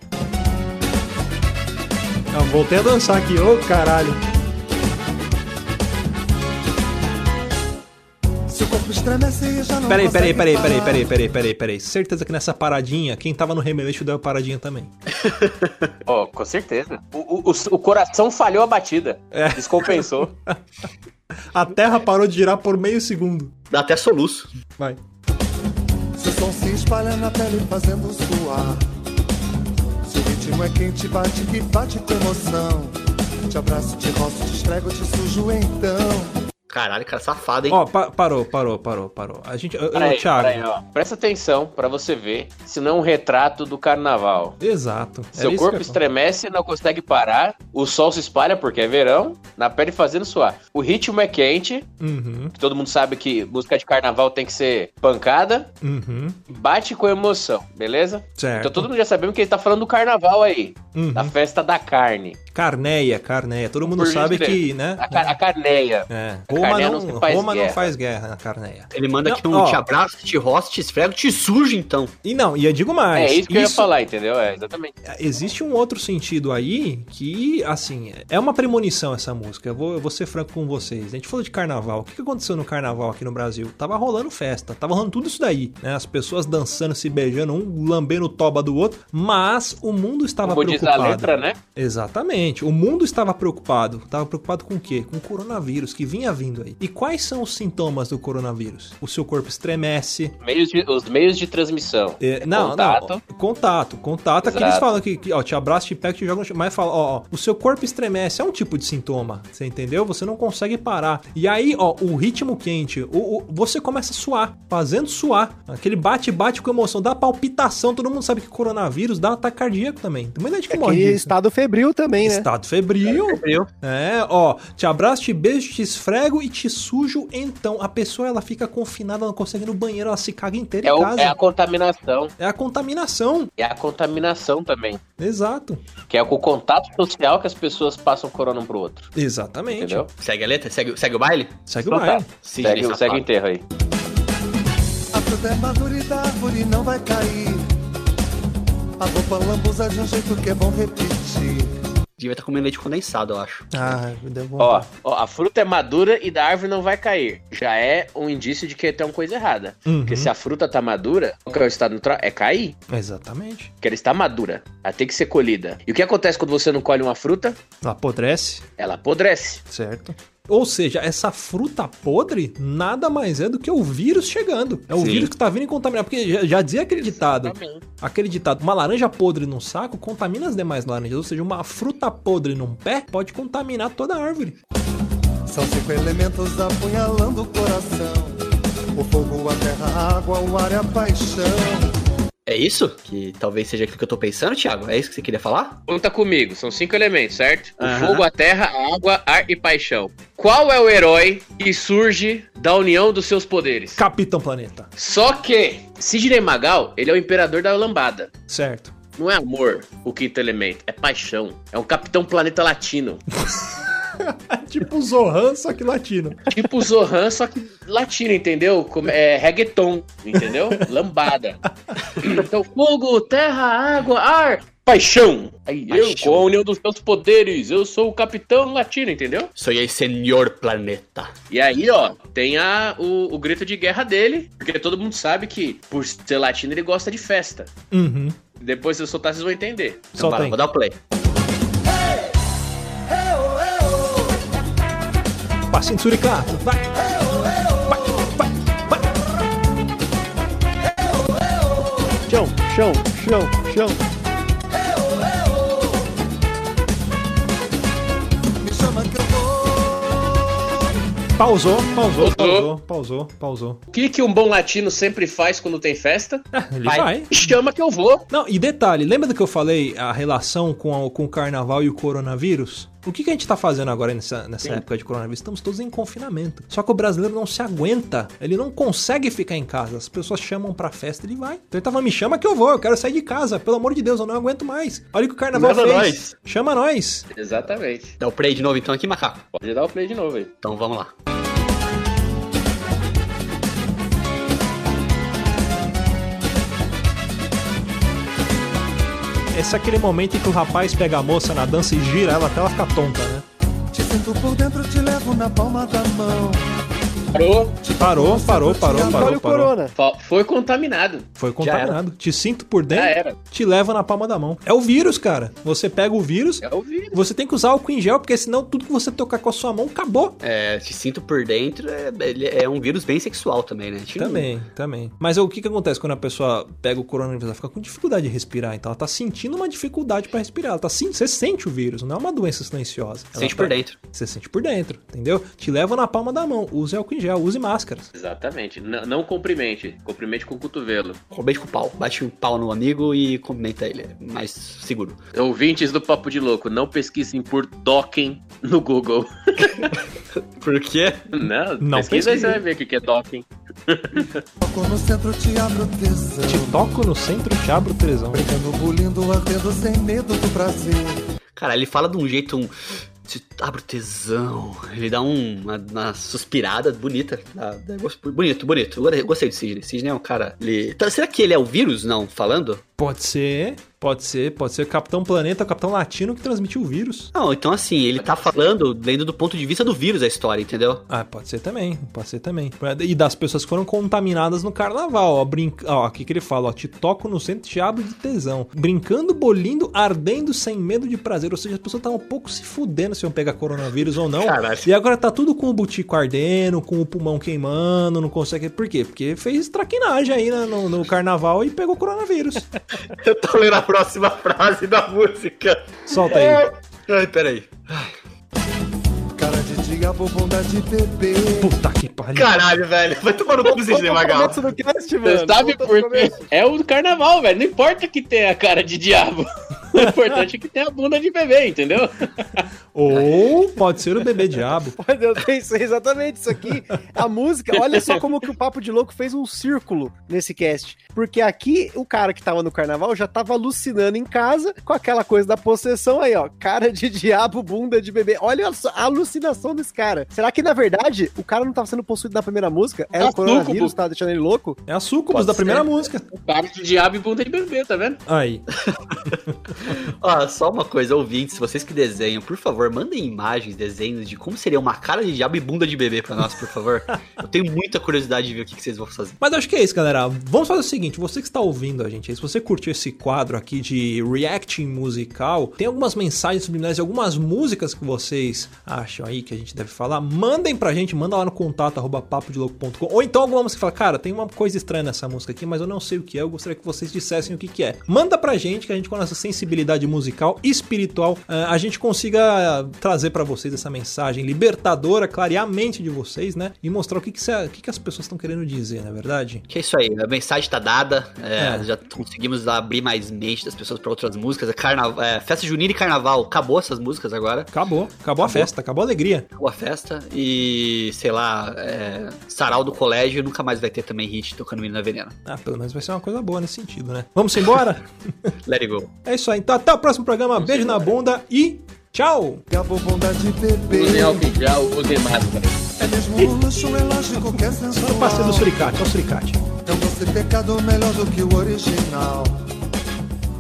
[SPEAKER 1] Eu voltei a dançar aqui, ô caralho.
[SPEAKER 8] Seu corpo estremece e já não
[SPEAKER 1] Peraí, peraí, peraí, peraí, peraí, peraí, peraí, peraí. Certeza que nessa paradinha, quem tava no remeleixo deu a paradinha também.
[SPEAKER 4] Ó, com certeza. O, o, o- o coração falhou a batida.
[SPEAKER 1] É.
[SPEAKER 4] Descompensou.
[SPEAKER 1] A terra parou de girar por meio segundo.
[SPEAKER 2] Dá até soluço.
[SPEAKER 1] Vai.
[SPEAKER 8] Seu som se espalha na pele fazendo suar. Seu ritmo é quente, bate que bate com emoção. Te abraço, te roço, te esfrego, te sujo então.
[SPEAKER 2] Caralho, cara safado, hein?
[SPEAKER 1] Ó, pa- parou, parou, parou, parou. A gente.
[SPEAKER 4] Peraí,
[SPEAKER 1] Thiago.
[SPEAKER 4] peraí, ó. Presta atenção pra você ver se não é um retrato do carnaval.
[SPEAKER 1] Exato. Era
[SPEAKER 4] Seu
[SPEAKER 1] isso
[SPEAKER 4] corpo
[SPEAKER 1] que eu-
[SPEAKER 4] estremece, não consegue parar. O sol se espalha porque é verão, na pele fazendo suar. O ritmo é quente.
[SPEAKER 1] Uhum,
[SPEAKER 4] Todo mundo sabe que música de carnaval tem que ser pancada.
[SPEAKER 1] uhum.
[SPEAKER 4] Bate com emoção, beleza?
[SPEAKER 1] Certo.
[SPEAKER 4] Então todo mundo já sabemos que ele tá falando do carnaval aí.
[SPEAKER 1] Uhum.
[SPEAKER 4] Da festa da carne.
[SPEAKER 1] Carneia, carneia. Todo mundo
[SPEAKER 4] Por
[SPEAKER 1] sabe que, né?
[SPEAKER 4] A, car- a carneia.
[SPEAKER 1] É.
[SPEAKER 4] A
[SPEAKER 1] Roma
[SPEAKER 4] carneia
[SPEAKER 1] não,
[SPEAKER 4] não se faz
[SPEAKER 1] Roma não
[SPEAKER 4] guerra.
[SPEAKER 1] faz guerra na carneia.
[SPEAKER 2] Ele manda
[SPEAKER 1] Não,
[SPEAKER 2] aqui um
[SPEAKER 1] ó.
[SPEAKER 2] te abraço, te roço, te esfrego, te sujo então.
[SPEAKER 1] E não, e eu digo mais.
[SPEAKER 4] é isso que eu ia falar, entendeu? É, exatamente.
[SPEAKER 1] Existe um outro sentido aí que, assim, é uma premonição essa música. Eu vou, eu vou ser franco com vocês. A gente falou de carnaval. O que que aconteceu no carnaval aqui no Brasil? Tava rolando festa, tava rolando tudo isso daí, né? As pessoas dançando, se beijando, um lambendo o toba do outro, mas o mundo estava
[SPEAKER 4] Como diz a
[SPEAKER 1] preocupado.
[SPEAKER 4] letra, né?
[SPEAKER 1] Exatamente. O mundo estava preocupado. Estava preocupado com o quê? Com o coronavírus que vinha vindo aí. E quais são os sintomas do coronavírus? O seu corpo estremece.
[SPEAKER 4] Meios de- os meios de transmissão.
[SPEAKER 1] É, não,
[SPEAKER 4] contato.
[SPEAKER 1] não. Contato. Contato é que
[SPEAKER 4] Exato.
[SPEAKER 1] eles falam que, que, ó, te abraça, te pega, te joga no chão. Mas fala, ó, ó, o seu corpo estremece. É um tipo de sintoma. Você entendeu? Você não consegue parar. E aí, ó, o ritmo quente, o, o- você começa a suar, fazendo suar. Aquele bate-bate com emoção, dá palpitação. Todo mundo sabe que coronavírus dá ataque cardíaco também. Tem muita gente que morre
[SPEAKER 3] Aquele
[SPEAKER 1] disso.
[SPEAKER 3] estado febril também, né?
[SPEAKER 1] Estado febril.
[SPEAKER 2] Viu?
[SPEAKER 1] É, ó, te abraço, te beijo, te esfrego e te sujo. Então, a pessoa ela fica confinada, ela não consegue ir no banheiro, ela se caga inteira
[SPEAKER 4] É,
[SPEAKER 1] em
[SPEAKER 4] o-
[SPEAKER 1] casa.
[SPEAKER 4] é a contaminação.
[SPEAKER 1] É a contaminação.
[SPEAKER 4] É a contaminação também.
[SPEAKER 1] Exato.
[SPEAKER 4] Que é com o contato social que as pessoas passam corona um pro outro.
[SPEAKER 1] Exatamente.
[SPEAKER 4] Entendeu?
[SPEAKER 2] Segue a letra? Segue, segue o baile?
[SPEAKER 1] Segue o
[SPEAKER 4] Então tá.
[SPEAKER 1] baile.
[SPEAKER 4] Segue, segue o enterro aí.
[SPEAKER 8] A fruta é madura e da árvore não vai cair. A roupa lambuza de um jeito que é bom repetir.
[SPEAKER 2] Devia estar comendo leite condensado, eu acho.
[SPEAKER 1] Ah, me deu
[SPEAKER 4] Ó,
[SPEAKER 1] vontade.
[SPEAKER 4] ó, a fruta é madura e da árvore não vai cair. Já é um indício de que tem uma coisa errada.
[SPEAKER 1] Uhum.
[SPEAKER 4] Porque se a fruta tá madura, qual que é o estado natural? É cair.
[SPEAKER 1] Exatamente.
[SPEAKER 4] Porque ela está madura. Ela tem que ser colhida. E o que acontece quando você não colhe uma fruta?
[SPEAKER 1] Ela apodrece,
[SPEAKER 4] Ela apodrece.
[SPEAKER 1] certo? Ou seja, essa fruta podre nada mais é do que o vírus chegando. É o
[SPEAKER 2] Sim.
[SPEAKER 1] vírus que tá vindo e contaminando. Porque já, já dizia aquele ditado. Aquele ditado, uma laranja podre num saco contamina as demais laranjas. Ou seja, uma fruta podre num pé pode contaminar toda a árvore.
[SPEAKER 8] São cinco elementos apunhalando o coração. O fogo, a terra, a água, o ar e a paixão.
[SPEAKER 2] É isso? Que talvez seja aquilo que eu tô pensando, Thiago? É isso que você queria falar?
[SPEAKER 4] Conta comigo, são cinco elementos, certo? O fogo, a terra, a água, ar e paixão. Qual é o herói que surge da união dos seus poderes?
[SPEAKER 1] Capitão Planeta.
[SPEAKER 4] Só que Sidney Magal, ele é o imperador da lambada.
[SPEAKER 1] Certo.
[SPEAKER 4] Não é amor o quinto elemento, é paixão. É um capitão planeta latino.
[SPEAKER 1] tipo o Zohan, só que latino.
[SPEAKER 4] Tipo Zohan, só que latino, entendeu? Como- É reggaeton, entendeu? Lambada. Então, fogo, terra, água, ar, paixão. Aí eu,
[SPEAKER 2] Paixão.
[SPEAKER 4] com a união dos meus poderes, eu sou o capitão latino, entendeu?
[SPEAKER 2] Sou aí, senhor planeta.
[SPEAKER 4] E aí, ó, tem a, o, o grito de guerra dele, porque todo mundo sabe que, por ser latino, ele gosta de festa.
[SPEAKER 1] Uhum.
[SPEAKER 4] Depois, se eu soltar, vocês vão entender.
[SPEAKER 2] Então,
[SPEAKER 1] Solta
[SPEAKER 2] vou dar o play.
[SPEAKER 1] Passinho de suricato. Vai. Vai, vai, vai.
[SPEAKER 3] Chão, chão, chão, chão.
[SPEAKER 8] Me chama que eu vou.
[SPEAKER 1] Pausou, pausou,
[SPEAKER 4] Pausou.
[SPEAKER 1] pausou, pausou.
[SPEAKER 4] O que, que um bom latino sempre faz quando tem festa?
[SPEAKER 1] Ele
[SPEAKER 2] Vai.
[SPEAKER 1] vai.
[SPEAKER 4] Chama que eu vou.
[SPEAKER 1] Não, e detalhe, lembra do que eu falei, a relação com, a- com o carnaval e o coronavírus? O que, que a gente tá fazendo agora nessa, nessa época de coronavírus? Estamos todos em confinamento. Só que o brasileiro não se aguenta. Ele não consegue ficar em casa. As pessoas chamam pra festa e ele vai. Então ele tava, me chama que eu vou, eu quero sair de casa. Pelo amor de Deus, eu não aguento mais. Olha o que o carnaval
[SPEAKER 2] Chama
[SPEAKER 1] fez.
[SPEAKER 2] nós.
[SPEAKER 1] Chama nós.
[SPEAKER 4] Exatamente.
[SPEAKER 2] Dá o play de novo então aqui, macaco.
[SPEAKER 4] Pode dar o play de novo aí.
[SPEAKER 2] Então vamos lá.
[SPEAKER 1] Esse é aquele momento em que o rapaz pega a moça na dança e gira ela até ela ficar tonta, né?
[SPEAKER 8] Te sinto por dentro, te levo na palma da mão.
[SPEAKER 4] Parou.
[SPEAKER 1] Parou, parou, parou, parou,
[SPEAKER 3] o
[SPEAKER 1] parou.
[SPEAKER 4] Foi contaminado.
[SPEAKER 1] Foi contaminado. Te sinto por
[SPEAKER 4] Já
[SPEAKER 1] dentro,
[SPEAKER 4] era.
[SPEAKER 1] te leva na palma da mão. É o vírus, cara. Você pega o vírus,
[SPEAKER 4] É o vírus.
[SPEAKER 1] você tem que usar álcool em gel, porque senão tudo que você tocar com a sua mão acabou.
[SPEAKER 2] É, te sinto por dentro, é, é um vírus bem sexual também, né?
[SPEAKER 1] Também, também. Mas o que que acontece quando a pessoa pega o coronavírus? Ela fica com dificuldade de respirar. Então ela tá sentindo uma dificuldade pra respirar. Ela tá sen- Você sente o vírus, não é uma doença silenciosa. Ela
[SPEAKER 2] Sente
[SPEAKER 1] tá-
[SPEAKER 2] por dentro.
[SPEAKER 1] Você sente por dentro, entendeu? Te leva na palma da mão. Use álcool em gel, use máscaras.
[SPEAKER 4] Exatamente. N- não cumprimente. Cumprimente com o cotovelo.
[SPEAKER 2] Roubei com o pau. Bate o pau no amigo e cumprimenta ele. É mais seguro.
[SPEAKER 4] Ouvintes do Papo de Louco, não pesquisem por docking no Google.
[SPEAKER 2] Por quê?
[SPEAKER 4] Não,
[SPEAKER 1] Não
[SPEAKER 4] pesquisa aí, você vai ver o que que é docking.
[SPEAKER 8] Toco no centro, te abro tesão.
[SPEAKER 1] Te toco no centro, te abro o tesão.
[SPEAKER 8] Brincando, bulindo, ardendo sem medo do prazer.
[SPEAKER 2] Cara, ele fala de um jeito. Um... Te abre o tesão. Ele dá um- uma, uma suspirada bonita. Bonito, bonito. Eu gostei do Sidney. Sidney é um cara. Ele... Tá, será que ele é o vírus, não? Falando?
[SPEAKER 1] Pode ser, pode ser, pode ser o Capitão Planeta, o Capitão Latino que transmitiu o vírus.
[SPEAKER 2] Não, então assim, ele tá falando, lendo do ponto de vista do vírus a história, entendeu?
[SPEAKER 1] Ah, pode ser também, pode ser também. E das pessoas que foram contaminadas no carnaval, ó. Brinca... Ó, aqui que ele fala, ó. Te toco no centro, te abro de tesão. Brincando, bolindo, ardendo sem medo de prazer. Ou seja, as pessoas estavam um pouco se fudendo se iam pegar coronavírus ou não.
[SPEAKER 2] Caralho.
[SPEAKER 1] E agora tá tudo com o butico ardendo, com o pulmão queimando, não consegue. Por quê? Porque fez traquinagem aí no, no carnaval e pegou coronavírus.
[SPEAKER 2] Eu tô lendo a próxima frase da música.
[SPEAKER 1] Solta aí.
[SPEAKER 2] Ai, peraí.
[SPEAKER 8] Cara de diabo, bunda de bebê.
[SPEAKER 1] Puta que pariu.
[SPEAKER 2] Caralho, velho. Vai tomar no cu, Magal.
[SPEAKER 3] Do cast,
[SPEAKER 4] Você sabe por quê? É o carnaval, velho. Não importa que tenha a cara de diabo. O importante é que tem a bunda de bebê, entendeu?
[SPEAKER 1] Ou pode ser o bebê diabo.
[SPEAKER 3] Eu pensei exatamente isso aqui. A música, olha só como que o Papo de Louco fez um círculo nesse cast. Porque aqui o cara que tava no carnaval já tava alucinando em casa com aquela coisa da possessão aí, ó. Cara de diabo, bunda de bebê. Olha só a alucinação desse cara. Será que na verdade o cara não tava sendo possuído na primeira música? Era
[SPEAKER 4] É
[SPEAKER 3] o coronavírus tava deixando ele louco?
[SPEAKER 1] É a Sucubus
[SPEAKER 2] Pode
[SPEAKER 1] da primeira
[SPEAKER 2] ser.
[SPEAKER 1] música.
[SPEAKER 4] Cara de diabo e bunda de bebê, tá vendo?
[SPEAKER 1] Aí.
[SPEAKER 2] Ó, só uma coisa, ouvintes, vocês que desenham, por favor, mandem imagens, desenhos de como seria uma cara de diabo e bunda de bebê pra nós, por favor. Eu tenho muita curiosidade de ver o que, vocês vão fazer.
[SPEAKER 1] Mas acho que é isso, galera. Vamos fazer o seguinte: você que está ouvindo a gente se você curtiu esse quadro aqui de reacting musical, tem algumas mensagens subliminares algumas músicas que vocês acham aí que a gente deve falar, mandem pra gente, manda lá no contato arroba. Ou então alguma música que fala, cara, tem uma coisa estranha nessa música aqui, mas eu não sei o que é, eu gostaria que vocês dissessem o que, que é. Manda pra gente que a gente, com a nossa sensibilidade musical e espiritual, eh, a gente consiga trazer pra vocês essa mensagem libertadora, clarear a mente de vocês, né? E mostrar o que, que, o que, que as pessoas estão querendo dizer, não é verdade?
[SPEAKER 2] Que é isso aí, a mensagem tá dada, é,
[SPEAKER 1] É.
[SPEAKER 2] já conseguimos abrir mais mente das pessoas pra outras músicas. É carnaval, é, festa junina e carnaval, acabou essas músicas agora,
[SPEAKER 1] Acabou, acabou a festa, acabou a alegria.
[SPEAKER 2] acabou a festa. E, sei lá, é, sarau do colégio nunca mais vai ter também hit tocando Menina Venena.
[SPEAKER 1] Ah, pelo menos vai ser uma coisa boa nesse sentido, né? Vamos embora?
[SPEAKER 2] Let it go.
[SPEAKER 1] é isso aí. Então até o próximo programa. Beijo na bunda e tchau!
[SPEAKER 8] Diabo, bunda de bebê.
[SPEAKER 4] Usem álcool em gel, usem máscara.
[SPEAKER 8] É mesmo um luxo, é lógico que é sensual.
[SPEAKER 1] passeio do suricate, é o suricate.
[SPEAKER 8] É um doce pecado melhor do que o original.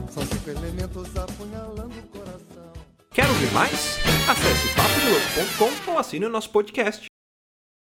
[SPEAKER 8] São cinco elementos apunhalando o coração.
[SPEAKER 1] Quer ouvir mais? Acesse papodelouco.com ou assine o nosso podcast.